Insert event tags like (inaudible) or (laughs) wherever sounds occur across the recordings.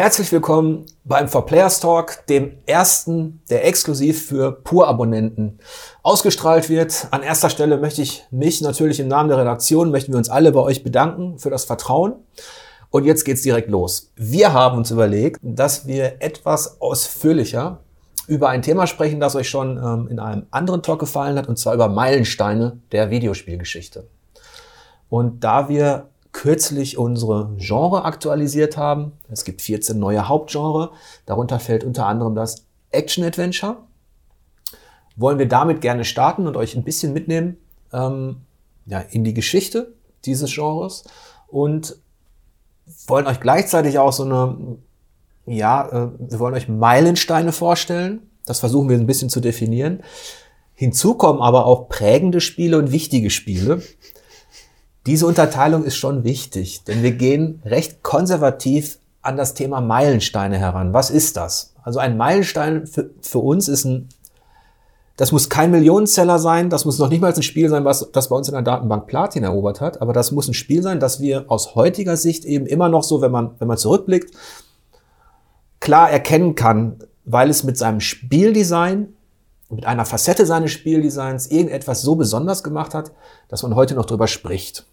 Herzlich willkommen beim For Players Talk, dem ersten, der exklusiv für Pur-Abonnenten ausgestrahlt wird. An erster Stelle möchte ich mich natürlich im Namen der Redaktion, möchten wir uns alle bei euch bedanken für das Vertrauen. Und jetzt geht's direkt los. Wir haben uns überlegt, dass wir etwas ausführlicher über ein Thema sprechen, das euch schon ähm, in einem anderen Talk gefallen hat, und zwar über Meilensteine der Videospielgeschichte. Und da wir kürzlich unsere Genre aktualisiert haben. Es gibt 14 neue Hauptgenre. Darunter fällt unter anderem das Action Adventure. Wollen wir damit gerne starten und euch ein bisschen mitnehmen ähm, ja, in die Geschichte dieses Genres und wollen euch gleichzeitig auch so eine, ja, äh, wir wollen euch Meilensteine vorstellen. Das versuchen wir ein bisschen zu definieren. Hinzu kommen aber auch prägende Spiele und wichtige Spiele. Diese Unterteilung ist schon wichtig, denn wir gehen recht konservativ an das Thema Meilensteine heran. Was ist das? Also ein Meilenstein für, für uns ist ein, das muss kein Millionenseller sein, das muss noch nicht mal ein Spiel sein, was das bei uns in der Datenbank Platin erobert hat, aber das muss ein Spiel sein, das wir aus heutiger Sicht eben immer noch so, wenn man, wenn man zurückblickt, klar erkennen kann, weil es mit seinem Spieldesign mit einer Facette seines Spieldesigns irgendetwas so besonders gemacht hat, dass man heute noch drüber spricht.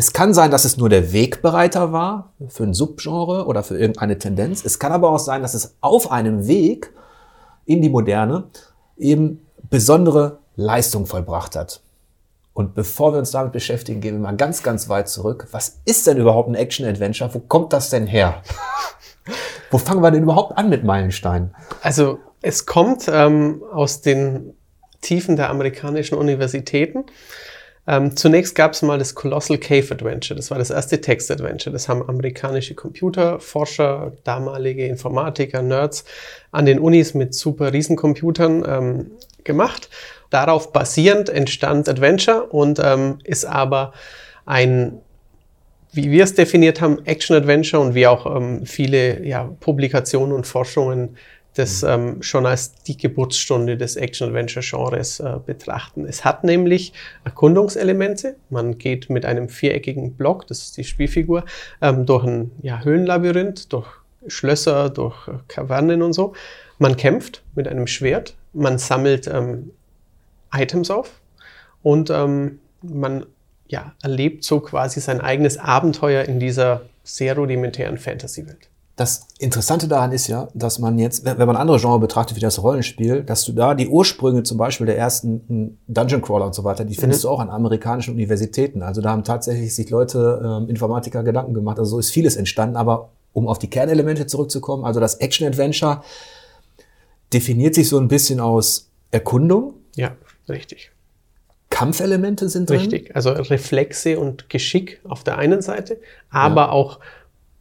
Es kann sein, dass es nur der Wegbereiter war für ein Subgenre oder für irgendeine Tendenz. Es kann aber auch sein, dass es auf einem Weg in die Moderne eben besondere Leistung vollbracht hat. Und bevor wir uns damit beschäftigen, gehen wir mal ganz, ganz weit zurück. Was ist denn überhaupt ein Action-Adventure? Wo kommt das denn her? (laughs) Wo fangen wir denn überhaupt an mit Meilensteinen? Also es kommt ähm, aus den Tiefen der amerikanischen Universitäten. Ähm, zunächst gab es mal das Colossal Cave Adventure. Das war das erste Text-Adventure. Das haben amerikanische Computerforscher, damalige Informatiker, Nerds an den Unis mit super Riesencomputern ähm, gemacht. Darauf basierend entstand Adventure und ähm, ist aber ein wie wir es definiert haben, Action-Adventure und wie auch ähm, viele ja, Publikationen und Forschungen das mhm. ähm, schon als die Geburtsstunde des Action-Adventure-Genres äh, betrachten. Es hat nämlich Erkundungselemente. Man geht mit einem viereckigen Block, das ist die Spielfigur, ähm, durch ein ja, Höhlenlabyrinth, durch Schlösser, durch äh, Kavernen und so. Man kämpft mit einem Schwert, man sammelt ähm, Items auf und ähm, man ja, erlebt so quasi sein eigenes Abenteuer in dieser sehr rudimentären Fantasy-Welt. Das Interessante daran ist ja, dass man jetzt, wenn man andere Genre betrachtet wie das Rollenspiel, dass du da die Ursprünge zum Beispiel der ersten hm, Dungeon Crawler und so weiter, die findest mhm. du auch an amerikanischen Universitäten. Also da haben tatsächlich sich Leute, ähm, Informatiker Gedanken gemacht. Also so ist vieles entstanden. Aber um auf die Kernelemente zurückzukommen, also das Action Adventure definiert sich so ein bisschen aus Erkundung. Ja, richtig. Kampfelemente sind drin. Richtig, also Reflexe und Geschick auf der einen Seite, aber ja. auch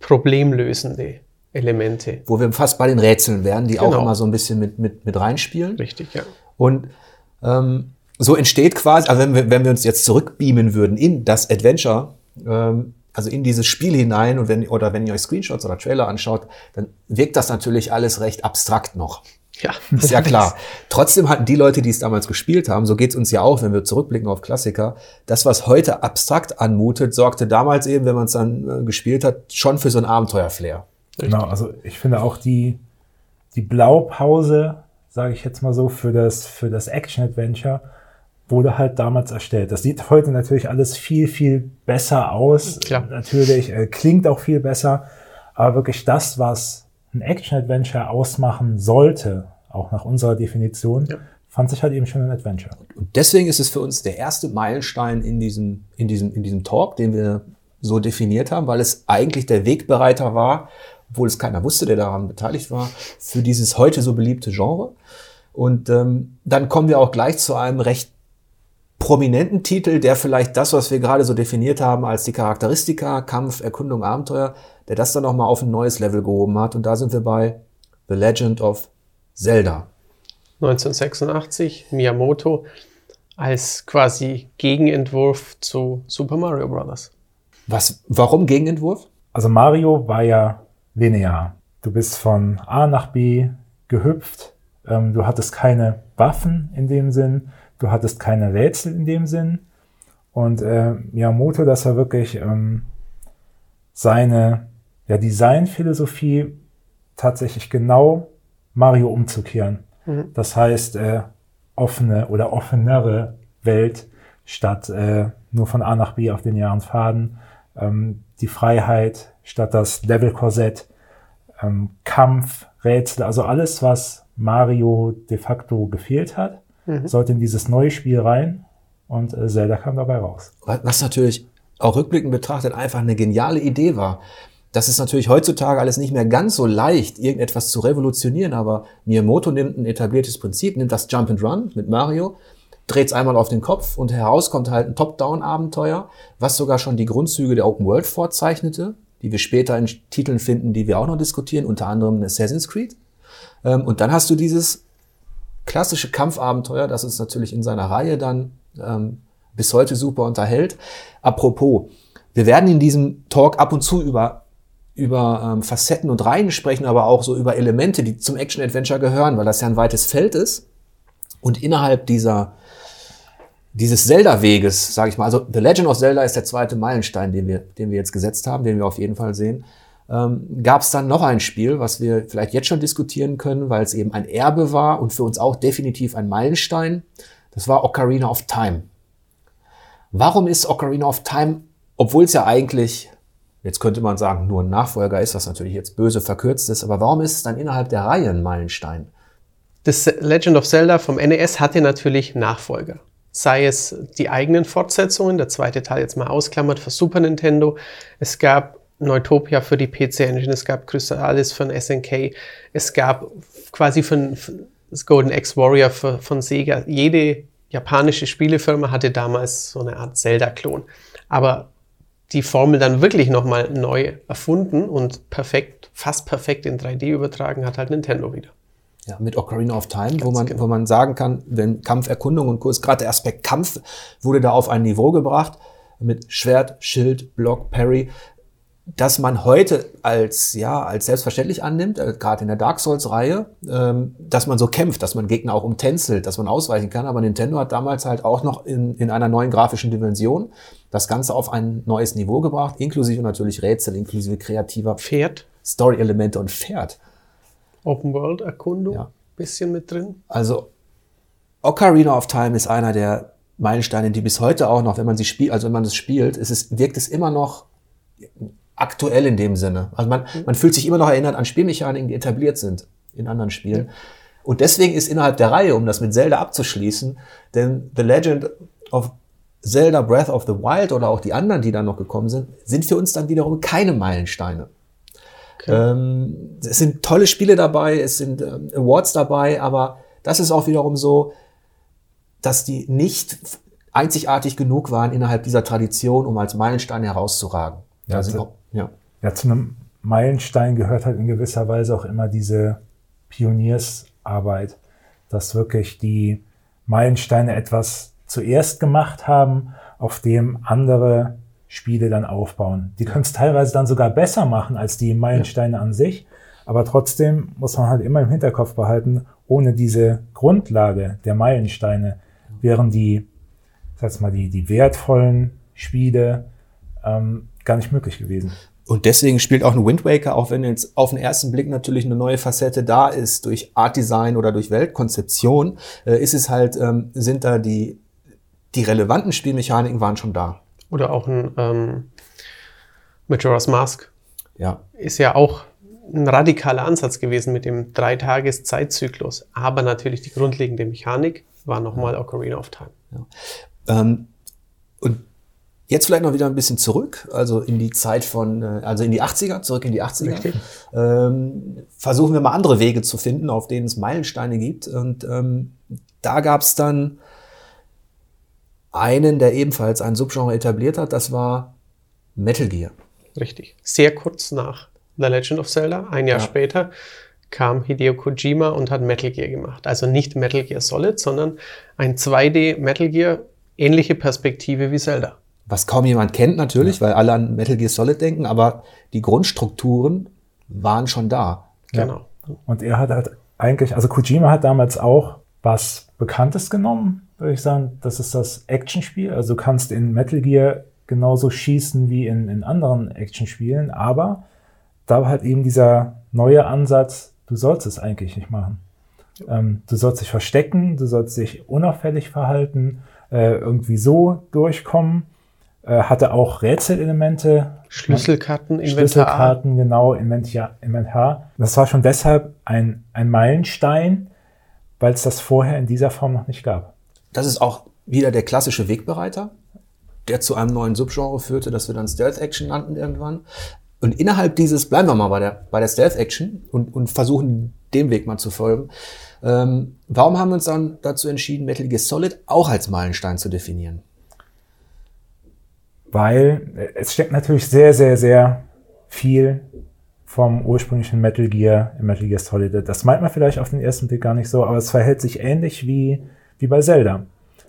problemlösende Elemente. Wo wir fast bei den Rätseln wären, die genau. auch immer so ein bisschen mit, mit, mit reinspielen. Richtig, ja. Und ähm, so entsteht quasi, also wenn wir, wenn wir uns jetzt zurückbeamen würden in das Adventure, ähm, also in dieses Spiel hinein und wenn, oder wenn ihr euch Screenshots oder Trailer anschaut, dann wirkt das natürlich alles recht abstrakt noch. Ja. Ist ja klar. Trotzdem hatten die Leute, die es damals gespielt haben, so geht's uns ja auch, wenn wir zurückblicken auf Klassiker, das, was heute abstrakt anmutet, sorgte damals eben, wenn man es dann äh, gespielt hat, schon für so ein Abenteuerflair. Genau, also ich finde auch die, die Blaupause, sage ich jetzt mal so, für das, für das Action-Adventure wurde halt damals erstellt. Das sieht heute natürlich alles viel, viel besser aus. Klar. Natürlich, äh, klingt auch viel besser. Aber wirklich das, was ein Action-Adventure ausmachen sollte, auch nach unserer Definition, ja. fand sich halt eben schon ein Adventure. Und deswegen ist es für uns der erste Meilenstein in diesem, in diesem, in diesem Talk, den wir so definiert haben, weil es eigentlich der Wegbereiter war, obwohl es keiner wusste, der daran beteiligt war, für dieses heute so beliebte Genre. Und ähm, dann kommen wir auch gleich zu einem recht prominenten Titel, der vielleicht das, was wir gerade so definiert haben als die Charakteristika, Kampf, Erkundung, Abenteuer, der das dann nochmal auf ein neues Level gehoben hat. Und da sind wir bei The Legend of Zelda. 1986, Miyamoto als quasi Gegenentwurf zu Super Mario Bros. Was, warum Gegenentwurf? Also Mario war ja linear. Du bist von A nach B gehüpft. Ähm, du hattest keine Waffen in dem Sinn. Du hattest keine Rätsel in dem Sinn. Und äh, Miyamoto, das war wirklich ähm, seine ja, Designphilosophie tatsächlich genau Mario umzukehren. Mhm. Das heißt, äh, offene oder offenere Welt statt äh, nur von A nach B auf den Jahren Faden. Ähm, die Freiheit statt das Level-Korsett, ähm, Kampf, Rätsel, also alles, was Mario de facto gefehlt hat, mhm. sollte in dieses neue Spiel rein und äh, Zelda kam dabei raus. Was natürlich auch rückblickend betrachtet einfach eine geniale Idee war. Das ist natürlich heutzutage alles nicht mehr ganz so leicht, irgendetwas zu revolutionieren, aber Miyamoto nimmt ein etabliertes Prinzip, nimmt das Jump and Run mit Mario, dreht es einmal auf den Kopf und heraus kommt halt ein Top-Down-Abenteuer, was sogar schon die Grundzüge der Open World vorzeichnete, die wir später in Titeln finden, die wir auch noch diskutieren, unter anderem Assassin's Creed. Ähm, und dann hast du dieses klassische Kampfabenteuer, das uns natürlich in seiner Reihe dann ähm, bis heute super unterhält. Apropos, wir werden in diesem Talk ab und zu über über ähm, Facetten und Reihen sprechen, aber auch so über Elemente, die zum Action-Adventure gehören, weil das ja ein weites Feld ist. Und innerhalb dieser, dieses Zelda-Weges, sage ich mal, also The Legend of Zelda ist der zweite Meilenstein, den wir, den wir jetzt gesetzt haben, den wir auf jeden Fall sehen, ähm, gab es dann noch ein Spiel, was wir vielleicht jetzt schon diskutieren können, weil es eben ein Erbe war und für uns auch definitiv ein Meilenstein. Das war Ocarina of Time. Warum ist Ocarina of Time, obwohl es ja eigentlich, jetzt könnte man sagen, nur ein Nachfolger ist, was natürlich jetzt böse verkürzt ist, aber warum ist es dann innerhalb der Reihe ein Meilenstein? Das Legend of Zelda vom NES hatte natürlich Nachfolger. Sei es die eigenen Fortsetzungen, der zweite Teil jetzt mal ausklammert für Super Nintendo. Es gab Neutopia für die PC Engine, es gab Crystalis von SNK, es gab quasi von das Golden X Warrior für, von Sega. Jede japanische Spielefirma hatte damals so eine Art Zelda-Klon. Aber die Formel dann wirklich nochmal neu erfunden und perfekt, fast perfekt in 3D übertragen hat halt Nintendo wieder. Ja, mit Ocarina of Time, wo man, genau. wo man sagen kann, wenn Kampferkundung und Kurs, gerade der Aspekt Kampf wurde da auf ein Niveau gebracht, mit Schwert, Schild, Block, Parry, dass man heute als, ja, als selbstverständlich annimmt, äh, gerade in der Dark Souls-Reihe, ähm, dass man so kämpft, dass man Gegner auch umtänzelt, dass man ausweichen kann. Aber Nintendo hat damals halt auch noch in, in einer neuen grafischen Dimension das Ganze auf ein neues Niveau gebracht, inklusive natürlich Rätsel, inklusive kreativer Pferd. Story-Elemente und Pferd. Open World-Erkundung, ja. bisschen mit drin. Also Ocarina of Time ist einer der Meilensteine, die bis heute auch noch, wenn man sie spielt, also wenn man es spielt, ist es, wirkt es immer noch aktuell in dem Sinne. Also man, man fühlt sich immer noch erinnert an Spielmechaniken, die etabliert sind in anderen Spielen. Und deswegen ist innerhalb der Reihe, um das mit Zelda abzuschließen, denn The Legend of Zelda Breath of the Wild oder auch die anderen, die dann noch gekommen sind, sind für uns dann wiederum keine Meilensteine. Okay. Ähm, es sind tolle Spiele dabei, es sind ähm, Awards dabei, aber das ist auch wiederum so, dass die nicht einzigartig genug waren innerhalb dieser Tradition, um als Meilenstein herauszuragen. Ja, also, ja. ja, zu einem Meilenstein gehört halt in gewisser Weise auch immer diese Pioniersarbeit, dass wirklich die Meilensteine etwas zuerst gemacht haben, auf dem andere Spiele dann aufbauen. Die können es teilweise dann sogar besser machen als die Meilensteine ja. an sich, aber trotzdem muss man halt immer im Hinterkopf behalten, ohne diese Grundlage der Meilensteine wären die, sag mal, die, die wertvollen Spiele ähm, gar nicht möglich gewesen. Und deswegen spielt auch ein Wind Waker, auch wenn jetzt auf den ersten Blick natürlich eine neue Facette da ist, durch Art Design oder durch Weltkonzeption, äh, ist es halt, ähm, sind da die, die relevanten Spielmechaniken waren schon da. Oder auch ein ähm, Majora's Mask. Ja. Ist ja auch ein radikaler Ansatz gewesen mit dem Dreitages-Zeitzyklus. Aber natürlich die grundlegende Mechanik war nochmal Ocarina of Time. Ja. Ähm, und Jetzt vielleicht noch wieder ein bisschen zurück, also in die Zeit von, äh, also in die 80er, zurück in die 80er. Ähm, versuchen wir mal andere Wege zu finden, auf denen es Meilensteine gibt. Und ähm, da gab es dann einen, der ebenfalls ein Subgenre etabliert hat, das war Metal Gear. Richtig. Sehr kurz nach The Legend of Zelda, ein Jahr ja. später, kam Hideo Kojima und hat Metal Gear gemacht. Also nicht Metal Gear Solid, sondern ein 2D Metal Gear, ähnliche Perspektive wie Zelda was kaum jemand kennt natürlich, ja. weil alle an Metal Gear Solid denken, aber die Grundstrukturen waren schon da. Genau. Und er hat halt eigentlich, also Kojima hat damals auch was Bekanntes genommen, würde ich sagen. Das ist das Actionspiel. Also du kannst in Metal Gear genauso schießen wie in, in anderen Actionspielen, aber da war halt eben dieser neue Ansatz, du sollst es eigentlich nicht machen. Ähm, du sollst dich verstecken, du sollst dich unauffällig verhalten, äh, irgendwie so durchkommen. Äh, hatte auch Rätselelemente. Schlüsselkarten, Inventar. Schlüsselkarten, genau, Inventar. Inventar. Das war schon deshalb ein, ein Meilenstein, weil es das vorher in dieser Form noch nicht gab. Das ist auch wieder der klassische Wegbereiter, der zu einem neuen Subgenre führte, das wir dann Stealth Action nannten irgendwann. Und innerhalb dieses, bleiben wir mal bei der, bei der Stealth Action und, und versuchen dem Weg mal zu folgen. Ähm, warum haben wir uns dann dazu entschieden, Metal Gear Solid auch als Meilenstein zu definieren? Weil äh, es steckt natürlich sehr, sehr, sehr viel vom ursprünglichen Metal Gear in Metal Gear Solid. Das meint man vielleicht auf den ersten Blick gar nicht so, aber es verhält sich ähnlich wie, wie bei Zelda.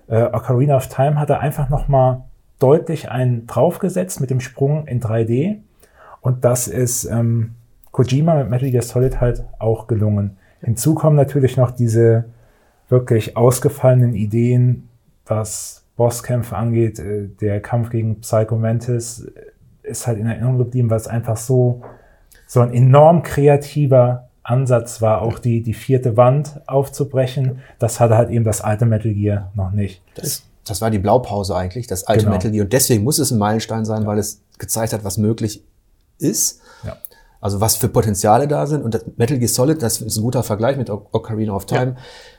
Äh, Ocarina of Time hat er einfach nochmal deutlich einen draufgesetzt mit dem Sprung in 3D. Und das ist ähm, Kojima mit Metal Gear Solid halt auch gelungen. Hinzu kommen natürlich noch diese wirklich ausgefallenen Ideen, was Bosskämpfe angeht. Äh, der Kampf gegen Psycho Mantis ist halt in Erinnerung geblieben, weil es einfach so, so ein enorm kreativer Ansatz war, auch die, die vierte Wand aufzubrechen. Das hatte halt eben das alte Metal Gear noch nicht. Das, das war die Blaupause eigentlich, das alte genau. Metal Gear. Und deswegen muss es ein Meilenstein sein, ja. weil es gezeigt hat, was möglich ist. Ja. Also was für Potenziale da sind. Und Metal Gear Solid, das ist ein guter Vergleich mit Ocarina of Time, ja.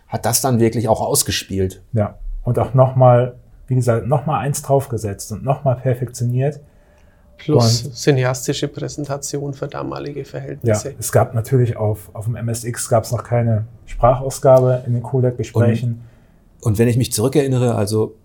hat das dann wirklich auch ausgespielt. Ja, und auch nochmal, wie gesagt, nochmal eins draufgesetzt und nochmal perfektioniert. Plus und, cineastische Präsentation für damalige Verhältnisse. Ja, es gab natürlich auf, auf dem MSX gab es noch keine Sprachausgabe in den Codec-Gesprächen. Und, und wenn ich mich zurückerinnere, also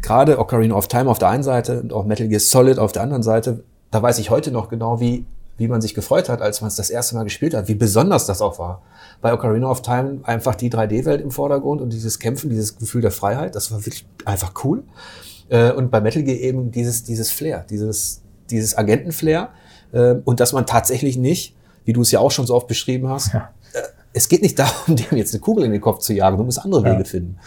gerade Ocarina of Time auf der einen Seite und auch Metal Gear Solid auf der anderen Seite, da weiß ich heute noch genau, wie wie man sich gefreut hat, als man es das erste Mal gespielt hat, wie besonders das auch war. Bei Ocarina of Time einfach die 3D-Welt im Vordergrund und dieses Kämpfen, dieses Gefühl der Freiheit, das war wirklich einfach cool. Äh, und bei Metal Gear eben dieses, dieses Flair, dieses, dieses Agentenflair. Äh, und dass man tatsächlich nicht, wie du es ja auch schon so oft beschrieben hast, ja. Äh, es geht nicht darum, (laughs) dem jetzt eine Kugel in den Kopf zu jagen, du musst andere ja. Wege finden.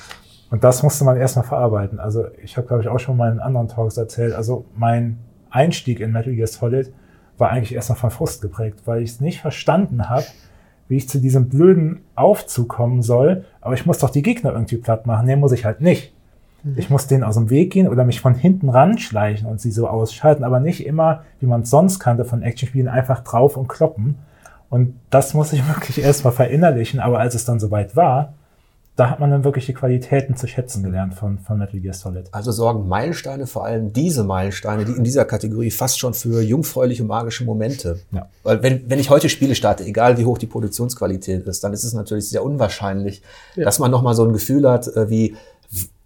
Und das musste man erstmal verarbeiten. Also ich habe, glaube ich, auch schon mal in anderen Talks erzählt. Also mein Einstieg in Metal Gear Solid war eigentlich erst noch von Frust geprägt, weil ich es nicht verstanden habe, wie ich zu diesem blöden Aufzug kommen soll. Aber ich muss doch die Gegner irgendwie platt machen. Nee, muss ich halt nicht. Mhm. Ich muss denen aus dem Weg gehen oder mich von hinten ranschleichen und sie so ausschalten, aber nicht immer, wie man es sonst kannte von Actionspielen, einfach drauf und kloppen. Und das muss ich (laughs) wirklich erstmal verinnerlichen. Aber als es dann soweit war, da hat man dann wirklich die Qualitäten zu schätzen gelernt von, von Metal Gear Solid. Also sorgen Meilensteine, vor allem diese Meilensteine, die in dieser Kategorie fast schon für jungfräuliche magische Momente. Ja. Weil wenn, wenn ich heute Spiele starte, egal wie hoch die Produktionsqualität ist, dann ist es natürlich sehr unwahrscheinlich, ja. dass man nochmal so ein Gefühl hat, äh, wie,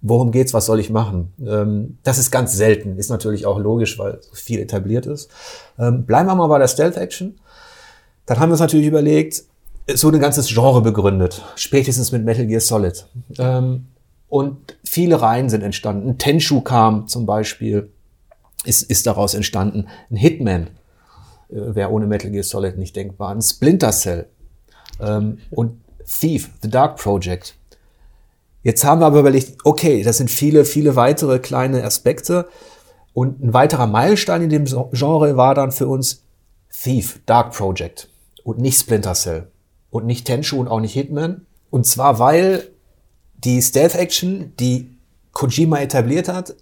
worum geht's, was soll ich machen? Ähm, das ist ganz selten, ist natürlich auch logisch, weil so viel etabliert ist. Ähm, bleiben wir mal bei der Stealth Action. Dann haben wir uns natürlich überlegt, es wurde ein ganzes Genre begründet, spätestens mit Metal Gear Solid. Ähm, und viele Reihen sind entstanden. Tenshu kam zum Beispiel, ist, ist daraus entstanden. Ein Hitman äh, wäre ohne Metal Gear Solid nicht denkbar. Ein Splinter Cell ähm, und Thief, The Dark Project. Jetzt haben wir aber überlegt, okay, das sind viele, viele weitere kleine Aspekte. Und ein weiterer Meilenstein in dem Genre war dann für uns Thief, Dark Project und nicht Splinter Cell und nicht Tenshu und auch nicht Hitman. Und zwar, weil die Stealth-Action, die Kojima etabliert hat,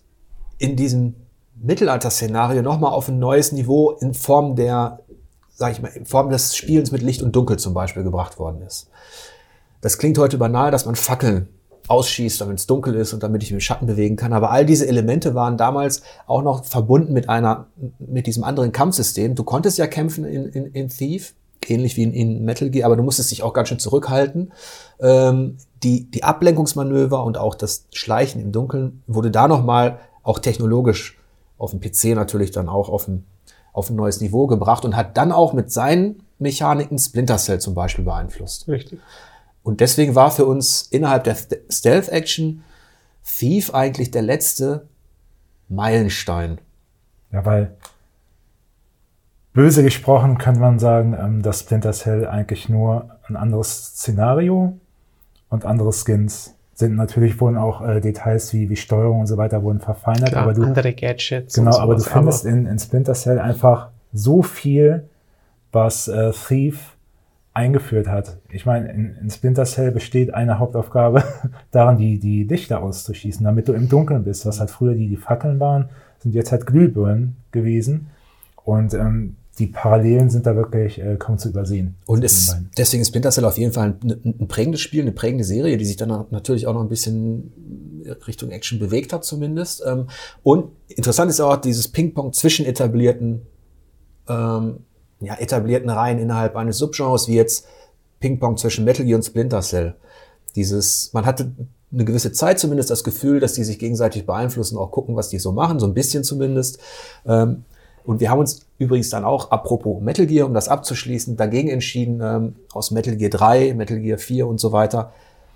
in diesem Mittelalter-Szenario nochmal auf ein neues Niveau in Form der, sag ich mal, in Form des Spielens mit Licht und Dunkel zum Beispiel gebracht worden ist. Das klingt heute banal, dass man Fackeln ausschießt, damit es dunkel ist und damit ich mich im Schatten bewegen kann. Aber all diese Elemente waren damals auch noch verbunden mit einer, mit diesem anderen Kampfsystem. Du konntest ja kämpfen in, in, in Thief, ähnlich wie in, in Metal Gear, aber du musstest dich auch ganz schön zurückhalten. Ähm, die, die Ablenkungsmanöver und auch das Schleichen im Dunkeln wurde da nochmal auch technologisch auf dem PC natürlich dann auch auf ein, auf ein neues Niveau gebracht und hat dann auch mit seinen Mechaniken Splinter Cell zum Beispiel beeinflusst. Richtig. Und deswegen war für uns innerhalb der Stealth Action Thief eigentlich der letzte Meilenstein. Ja, weil Böse gesprochen kann man sagen, ähm, dass Splinter Cell eigentlich nur ein anderes Szenario und andere Skins sind. Natürlich wurden auch äh, Details wie, wie Steuerung und so weiter wurden verfeinert. Klar, aber du, andere Gadgets. Genau, aber du findest aber in, in Splinter Cell einfach so viel, was äh, Thief eingeführt hat. Ich meine, in, in Splinter Cell besteht eine Hauptaufgabe (laughs) darin, die, die Lichter auszuschießen, damit du im Dunkeln bist. Was halt früher die, die Fackeln waren, sind jetzt halt Glühbirnen gewesen. Und ähm, die Parallelen sind da wirklich äh, kaum zu übersehen. Und es, deswegen ist Splinter Cell auf jeden Fall ein, ein, prägendes Spiel, eine prägende Serie, die sich dann natürlich auch noch ein bisschen Richtung Action bewegt hat zumindest. Ähm, und interessant ist auch dieses Ping-Pong zwischen etablierten, ähm, ja, etablierten Reihen innerhalb eines Subgenres, wie jetzt Ping-Pong zwischen Metal Gear und Splinter Cell. Dieses, man hatte eine gewisse Zeit zumindest das Gefühl, dass die sich gegenseitig beeinflussen, auch gucken, was die so machen, so ein bisschen zumindest. Ähm, und wir haben uns übrigens dann auch, apropos Metal Gear, um das abzuschließen, dagegen entschieden, ähm, aus Metal Gear 3, Metal Gear 4 und so weiter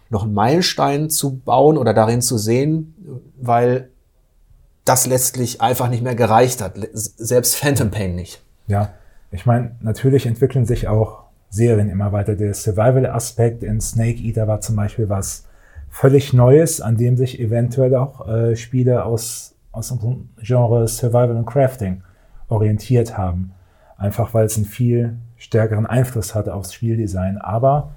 noch einen Meilenstein zu bauen oder darin zu sehen, weil das letztlich einfach nicht mehr gereicht hat. Selbst Phantom Pain nicht. Ja, ich meine, natürlich entwickeln sich auch Serien immer weiter. Der Survival-Aspekt in Snake Eater war zum Beispiel was völlig Neues, an dem sich eventuell auch äh, Spiele aus, aus dem Genre Survival und Crafting orientiert haben. Einfach weil es einen viel stärkeren Einfluss hatte aufs Spieldesign. Aber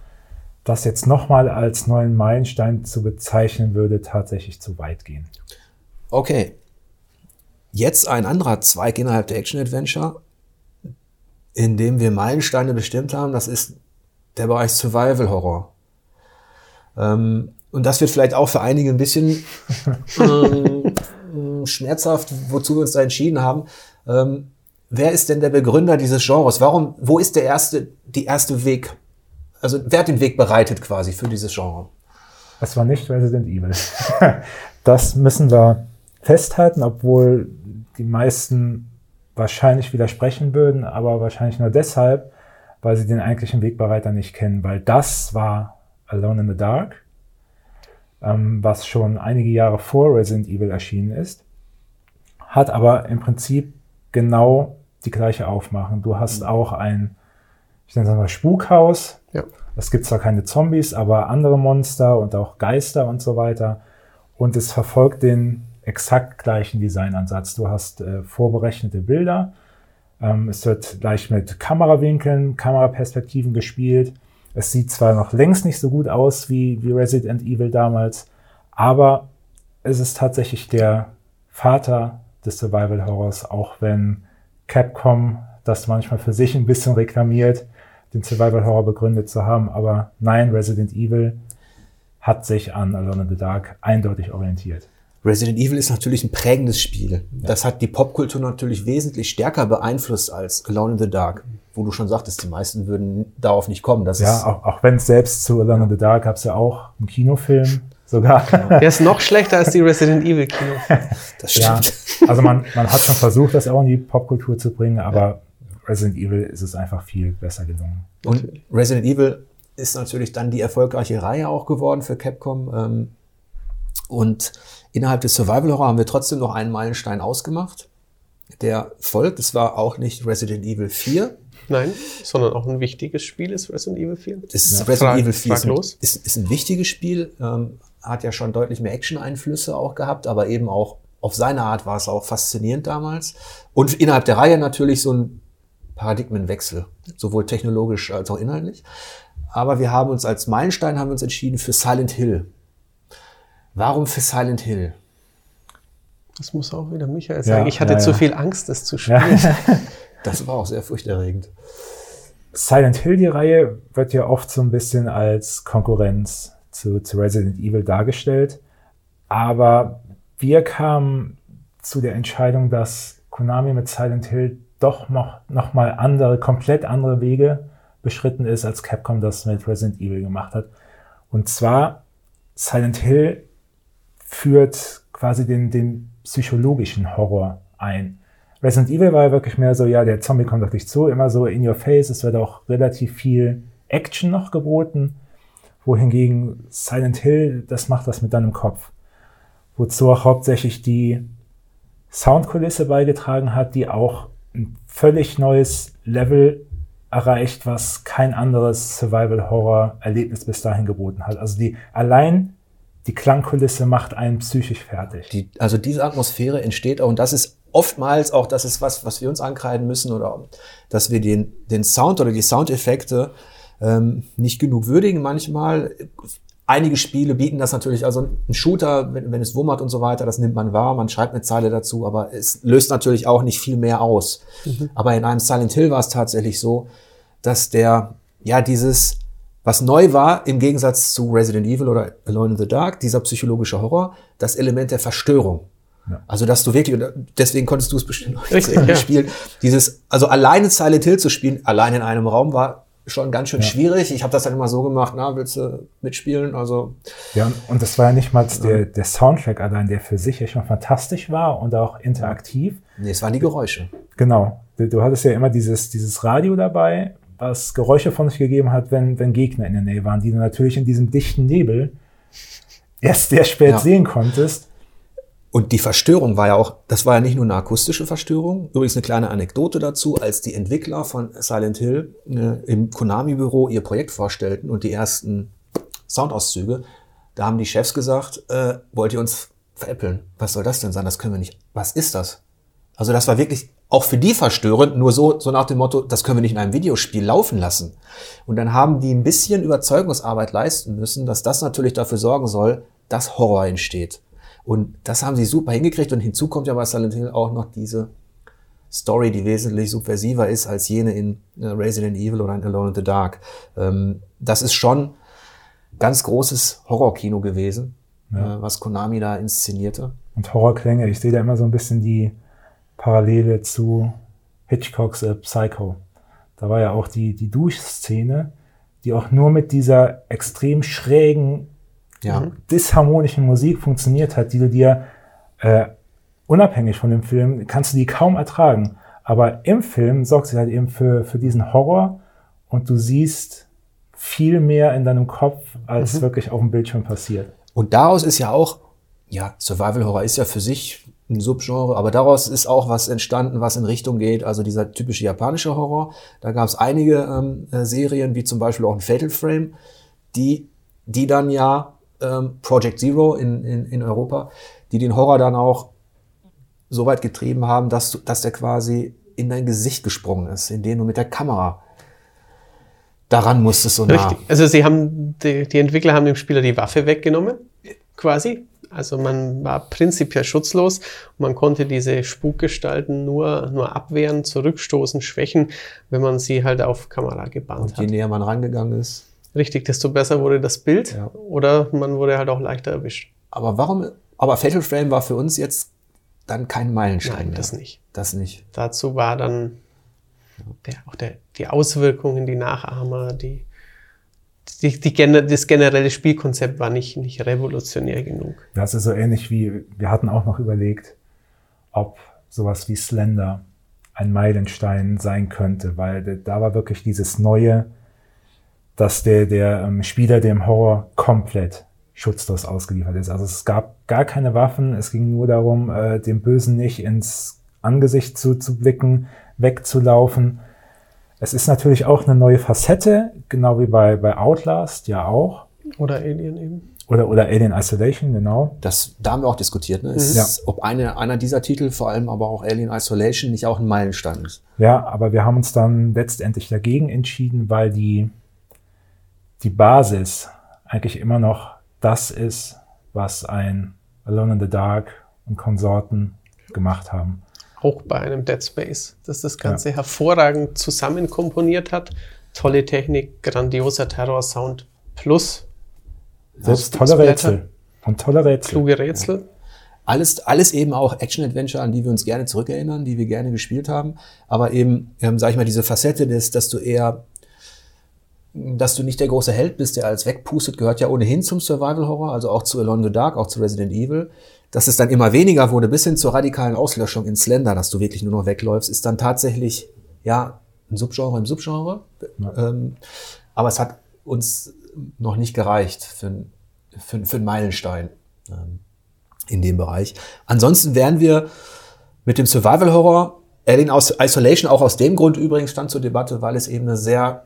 das jetzt nochmal als neuen Meilenstein zu bezeichnen, würde tatsächlich zu weit gehen. Okay. Jetzt ein anderer Zweig innerhalb der Action Adventure, in dem wir Meilensteine bestimmt haben, das ist der Bereich Survival Horror. Ähm, und das wird vielleicht auch für einige ein bisschen (laughs) ähm, schmerzhaft, wozu wir uns da entschieden haben. Ähm, wer ist denn der Begründer dieses Genres? Warum, wo ist der erste, die erste Weg? Also wer hat den Weg bereitet quasi für dieses Genre? Es war nicht Resident Evil. (laughs) das müssen wir festhalten, obwohl die meisten wahrscheinlich widersprechen würden, aber wahrscheinlich nur deshalb, weil sie den eigentlichen Wegbereiter nicht kennen, weil das war Alone in the Dark, ähm, was schon einige Jahre vor Resident Evil erschienen ist, hat aber im Prinzip genau die gleiche Aufmachung. Du hast mhm. auch ein, ich nenne es mal Spukhaus. Ja. Es gibt zwar keine Zombies, aber andere Monster und auch Geister und so weiter. Und es verfolgt den exakt gleichen Designansatz. Du hast äh, vorberechnete Bilder. Ähm, es wird gleich mit Kamerawinkeln, Kameraperspektiven gespielt. Es sieht zwar noch längst nicht so gut aus wie, wie Resident Evil damals, aber es ist tatsächlich der Vater des Survival Horrors, auch wenn Capcom das manchmal für sich ein bisschen reklamiert, den Survival Horror begründet zu haben. Aber nein, Resident Evil hat sich an Alone in the Dark eindeutig orientiert. Resident Evil ist natürlich ein prägendes Spiel. Ja. Das hat die Popkultur natürlich wesentlich stärker beeinflusst als Alone in the Dark, wo du schon sagtest, die meisten würden darauf nicht kommen. Das ja, auch, auch wenn es selbst zu Alone in the Dark gab es ja auch einen Kinofilm, sogar. Der ist noch schlechter als die Resident Evil Kino. (laughs) Das stimmt. Ja, also man, man hat schon versucht, das auch in die Popkultur zu bringen, aber ja. Resident Evil ist es einfach viel besser gelungen. Und Resident Evil ist natürlich dann die erfolgreiche Reihe auch geworden für Capcom. Ähm, und innerhalb des Survival Horror haben wir trotzdem noch einen Meilenstein ausgemacht, der folgt. Es war auch nicht Resident Evil 4, Nein, sondern auch ein wichtiges Spiel ist Resident Evil 4. Das ist ja. Resident Frag, Evil 4 ist, ist, ist, ein wichtiges Spiel, ähm, hat ja schon deutlich mehr Action-Einflüsse auch gehabt, aber eben auch auf seine Art war es auch faszinierend damals. Und innerhalb der Reihe natürlich so ein Paradigmenwechsel, sowohl technologisch als auch inhaltlich. Aber wir haben uns als Meilenstein haben wir uns entschieden für Silent Hill. Warum für Silent Hill? Das muss auch wieder Michael sagen. Ja, ich hatte ja, zu viel Angst, das zu spielen. (laughs) Das war auch sehr furchterregend. Silent Hill, die Reihe, wird ja oft so ein bisschen als Konkurrenz zu, zu Resident Evil dargestellt. Aber wir kamen zu der Entscheidung, dass Konami mit Silent Hill doch noch, noch mal andere, komplett andere Wege beschritten ist, als Capcom das mit Resident Evil gemacht hat. Und zwar, Silent Hill führt quasi den, den psychologischen Horror ein. Resident Evil war ja wirklich mehr so, ja, der Zombie kommt auf dich zu, immer so in your face. Es wird auch relativ viel Action noch geboten. Wohingegen Silent Hill, das macht was mit deinem Kopf. Wozu auch hauptsächlich die Soundkulisse beigetragen hat, die auch ein völlig neues Level erreicht, was kein anderes Survival-Horror-Erlebnis bis dahin geboten hat. Also die allein die Klangkulisse macht einen psychisch fertig. Die, also diese Atmosphäre entsteht auch, und das ist oftmals auch, das ist was, was wir uns ankreiden müssen, oder dass wir den, den Sound oder die Soundeffekte ähm, nicht genug würdigen manchmal. Einige Spiele bieten das natürlich, also ein Shooter, wenn, wenn es wummert und so weiter, das nimmt man wahr, man schreibt eine Zeile dazu, aber es löst natürlich auch nicht viel mehr aus. Mhm. Aber in einem Silent Hill war es tatsächlich so, dass der, ja, dieses, was neu war, im Gegensatz zu Resident Evil oder Alone in the Dark, dieser psychologische Horror, das Element der Verstörung. Ja. Also, dass du wirklich, deswegen konntest du es bestimmt Richtig, (laughs) ja. spielen. Dieses, also alleine Silent Hill zu spielen, allein in einem Raum, war schon ganz schön ja. schwierig. Ich habe das dann immer so gemacht, na, willst du mitspielen? Also ja, und das war ja nicht mal der, der Soundtrack allein, der für sich ja schon fantastisch war und auch interaktiv. Nee, es waren die Geräusche. Genau. Du, du hattest ja immer dieses, dieses Radio dabei, was Geräusche von sich gegeben hat, wenn, wenn Gegner in der Nähe waren, die du natürlich in diesem dichten Nebel erst sehr spät ja. sehen konntest. Und die Verstörung war ja auch, das war ja nicht nur eine akustische Verstörung. Übrigens eine kleine Anekdote dazu, als die Entwickler von Silent Hill äh, im Konami-Büro ihr Projekt vorstellten und die ersten Soundauszüge, da haben die Chefs gesagt, äh, wollt ihr uns veräppeln? Was soll das denn sein? Das können wir nicht. Was ist das? Also das war wirklich auch für die verstörend, nur so, so nach dem Motto, das können wir nicht in einem Videospiel laufen lassen. Und dann haben die ein bisschen Überzeugungsarbeit leisten müssen, dass das natürlich dafür sorgen soll, dass Horror entsteht. Und das haben sie super hingekriegt. Und hinzu kommt ja bei Silent Hill auch noch diese Story, die wesentlich subversiver ist als jene in äh, Resident Evil oder in Alone in the Dark. Ähm, das ist schon ganz großes Horrorkino gewesen, ja. Äh, was Konami da inszenierte. Und Horrorklänge, ich sehe da immer so ein bisschen die Parallele zu Hitchcocks äh, Psycho. Da war ja auch die, die Duschszene, die auch nur mit dieser extrem schrägen ja. Mhm. disharmonischen Musik funktioniert hat, die du dir äh, unabhängig von dem Film, kannst du die kaum ertragen. Aber im Film sorgt sie halt eben für, für diesen Horror und du siehst viel mehr in deinem Kopf, als mhm. wirklich auf dem Bildschirm passiert. Und daraus ist ja auch, ja, Survival Horror ist ja für sich ein Subgenre, aber daraus ist auch was entstanden, was in Richtung geht, also dieser typische japanische Horror. Da gab es einige ähm, äh, Serien, wie zum Beispiel auch ein Fatal Frame, die, die dann ja ähm, Project Zero in, in, in Europa, die den Horror dann auch so weit getrieben haben, dass, du, dass der quasi in dein Gesicht gesprungen ist, in dem du mit der Kamera daran musstest so nah. Richtig. Also sie haben, die, die Entwickler haben dem Spieler die Waffe weggenommen, quasi. Also man war prinzipiell schutzlos und man konnte diese Spukgestalten nur, nur abwehren, zurückstoßen, schwächen, wenn man sie halt auf Kamera gebannt und hat. Und je näher man rangegangen ist, Richtig, desto besser wurde das Bild ja. oder man wurde halt auch leichter erwischt. Aber warum, aber Fatal Frame war für uns jetzt dann kein Meilenstein Nein, mehr. das nicht. Das nicht. Dazu war dann der, auch der, die Auswirkungen, die Nachahmer, die, die, die, das generelle Spielkonzept war nicht, nicht revolutionär genug. Das ist so ähnlich wie, wir hatten auch noch überlegt, ob sowas wie Slender ein Meilenstein sein könnte, weil da war wirklich dieses neue, dass der, der ähm, Spieler dem Horror komplett schutzlos ausgeliefert ist. Also es gab gar keine Waffen, es ging nur darum, äh, dem Bösen nicht ins Angesicht zu, zu blicken, wegzulaufen. Es ist natürlich auch eine neue Facette, genau wie bei, bei Outlast ja auch. Oder Alien eben. Oder, oder Alien Isolation, genau. Das, da haben wir auch diskutiert, ne? Ist, ja. ob eine, einer dieser Titel, vor allem aber auch Alien Isolation, nicht auch ein Meilenstein ist. Ja, aber wir haben uns dann letztendlich dagegen entschieden, weil die die Basis eigentlich immer noch das ist, was ein Alone in the Dark und Konsorten gemacht haben. Auch bei einem Dead Space, dass das Ganze ja. hervorragend zusammenkomponiert hat. Tolle Technik, grandioser Terror-Sound plus selbst tolle Rätsel. Und tolle Rätsel. Kluge Rätsel. Ja. Alles, alles eben auch Action-Adventure, an die wir uns gerne zurückerinnern, die wir gerne gespielt haben. Aber eben, ähm, sag ich mal, diese Facette des, dass du eher dass du nicht der große Held bist, der alles wegpustet, gehört ja ohnehin zum Survival Horror, also auch zu Alone in the Dark, auch zu Resident Evil. Dass es dann immer weniger wurde, bis hin zur radikalen Auslöschung in Slender, dass du wirklich nur noch wegläufst, ist dann tatsächlich, ja, ein Subgenre im Subgenre. Ja. Ähm, aber es hat uns noch nicht gereicht für, für, für einen Meilenstein ähm, in dem Bereich. Ansonsten wären wir mit dem Survival Horror, Alien Isolation auch aus dem Grund übrigens stand zur Debatte, weil es eben eine sehr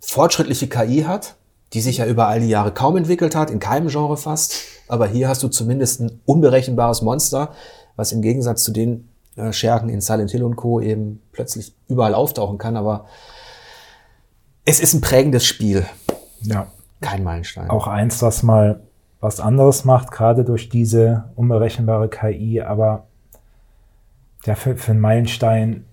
fortschrittliche KI hat, die sich ja über all die Jahre kaum entwickelt hat, in keinem Genre fast. Aber hier hast du zumindest ein unberechenbares Monster, was im Gegensatz zu den äh, Schergen in Silent Hill und Co. eben plötzlich überall auftauchen kann. Aber Es ist ein prägendes Spiel. Ja. Kein Meilenstein. Auch eins, was mal was anderes macht, gerade durch diese unberechenbare KI, aber ja, für, für einen Meilenstein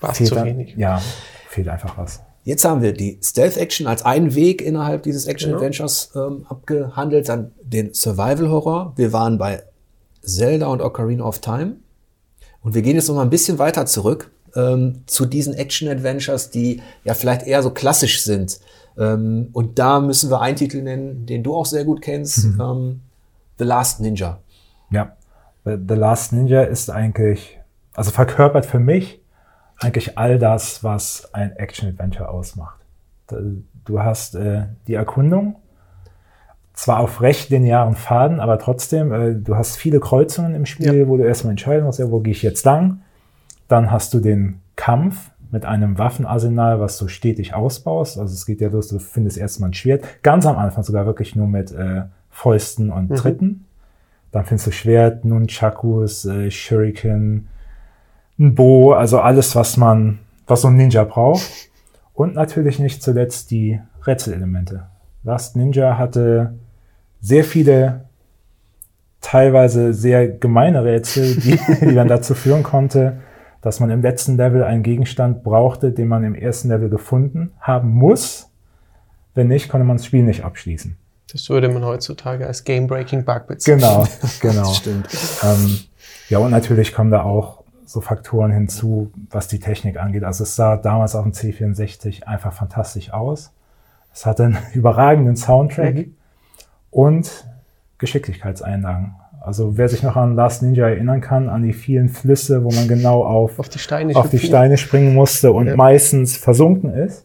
War es zu dann- wenig. Ja, fehlt einfach was. Jetzt haben wir die Stealth-Action als einen Weg innerhalb dieses Action-Adventures ähm, abgehandelt, dann den Survival-Horror. Wir waren bei Zelda und Ocarina of Time. Und wir gehen jetzt noch mal ein bisschen weiter zurück ähm, zu diesen Action-Adventures, die ja vielleicht eher so klassisch sind. Ähm, und da müssen wir einen Titel nennen, den du auch sehr gut kennst, ähm, The Last Ninja. Ja, The The Last Ninja ist eigentlich, also verkörpert für mich eigentlich all das, was ein Action-Adventure ausmacht. Du hast äh, die Erkundung, zwar auf recht linearen Faden, aber trotzdem, äh, du hast viele Kreuzungen im Spiel, wo du erstmal entscheiden musst, ja, wo gehe ich jetzt lang. Dann hast du den Kampf mit einem Waffenarsenal, was du stetig ausbaust. Also es geht ja los, du findest erstmal ein Schwert. Ganz am Anfang sogar wirklich nur mit äh, Fäusten und Tritten. Dann findest du Schwert, Nunchakus, äh, Shuriken, ein Bo, also alles, was man, was so ein Ninja braucht. Und natürlich nicht zuletzt die Rätselelemente. Last Ninja hatte sehr viele, teilweise sehr gemeine Rätsel, die, (laughs) die dann dazu führen konnte, dass man im letzten Level einen Gegenstand brauchte, den man im ersten Level gefunden haben muss. Wenn nicht, konnte man das Spiel nicht abschließen. Das würde man heutzutage als Game-Breaking Bug bezeichnen. Genau, (laughs) genau. Stimmt. Ähm, ja, und natürlich kommen da auch so Faktoren hinzu, was die Technik angeht. Also es sah damals auf dem C64 einfach fantastisch aus. Es hatte einen (laughs) überragenden Soundtrack und Geschicklichkeitseinlagen. Also wer sich noch an Last Ninja erinnern kann, an die vielen Flüsse, wo man genau auf, Auf die Steine auf die. Steine springen musste und Ja. meistens versunken ist,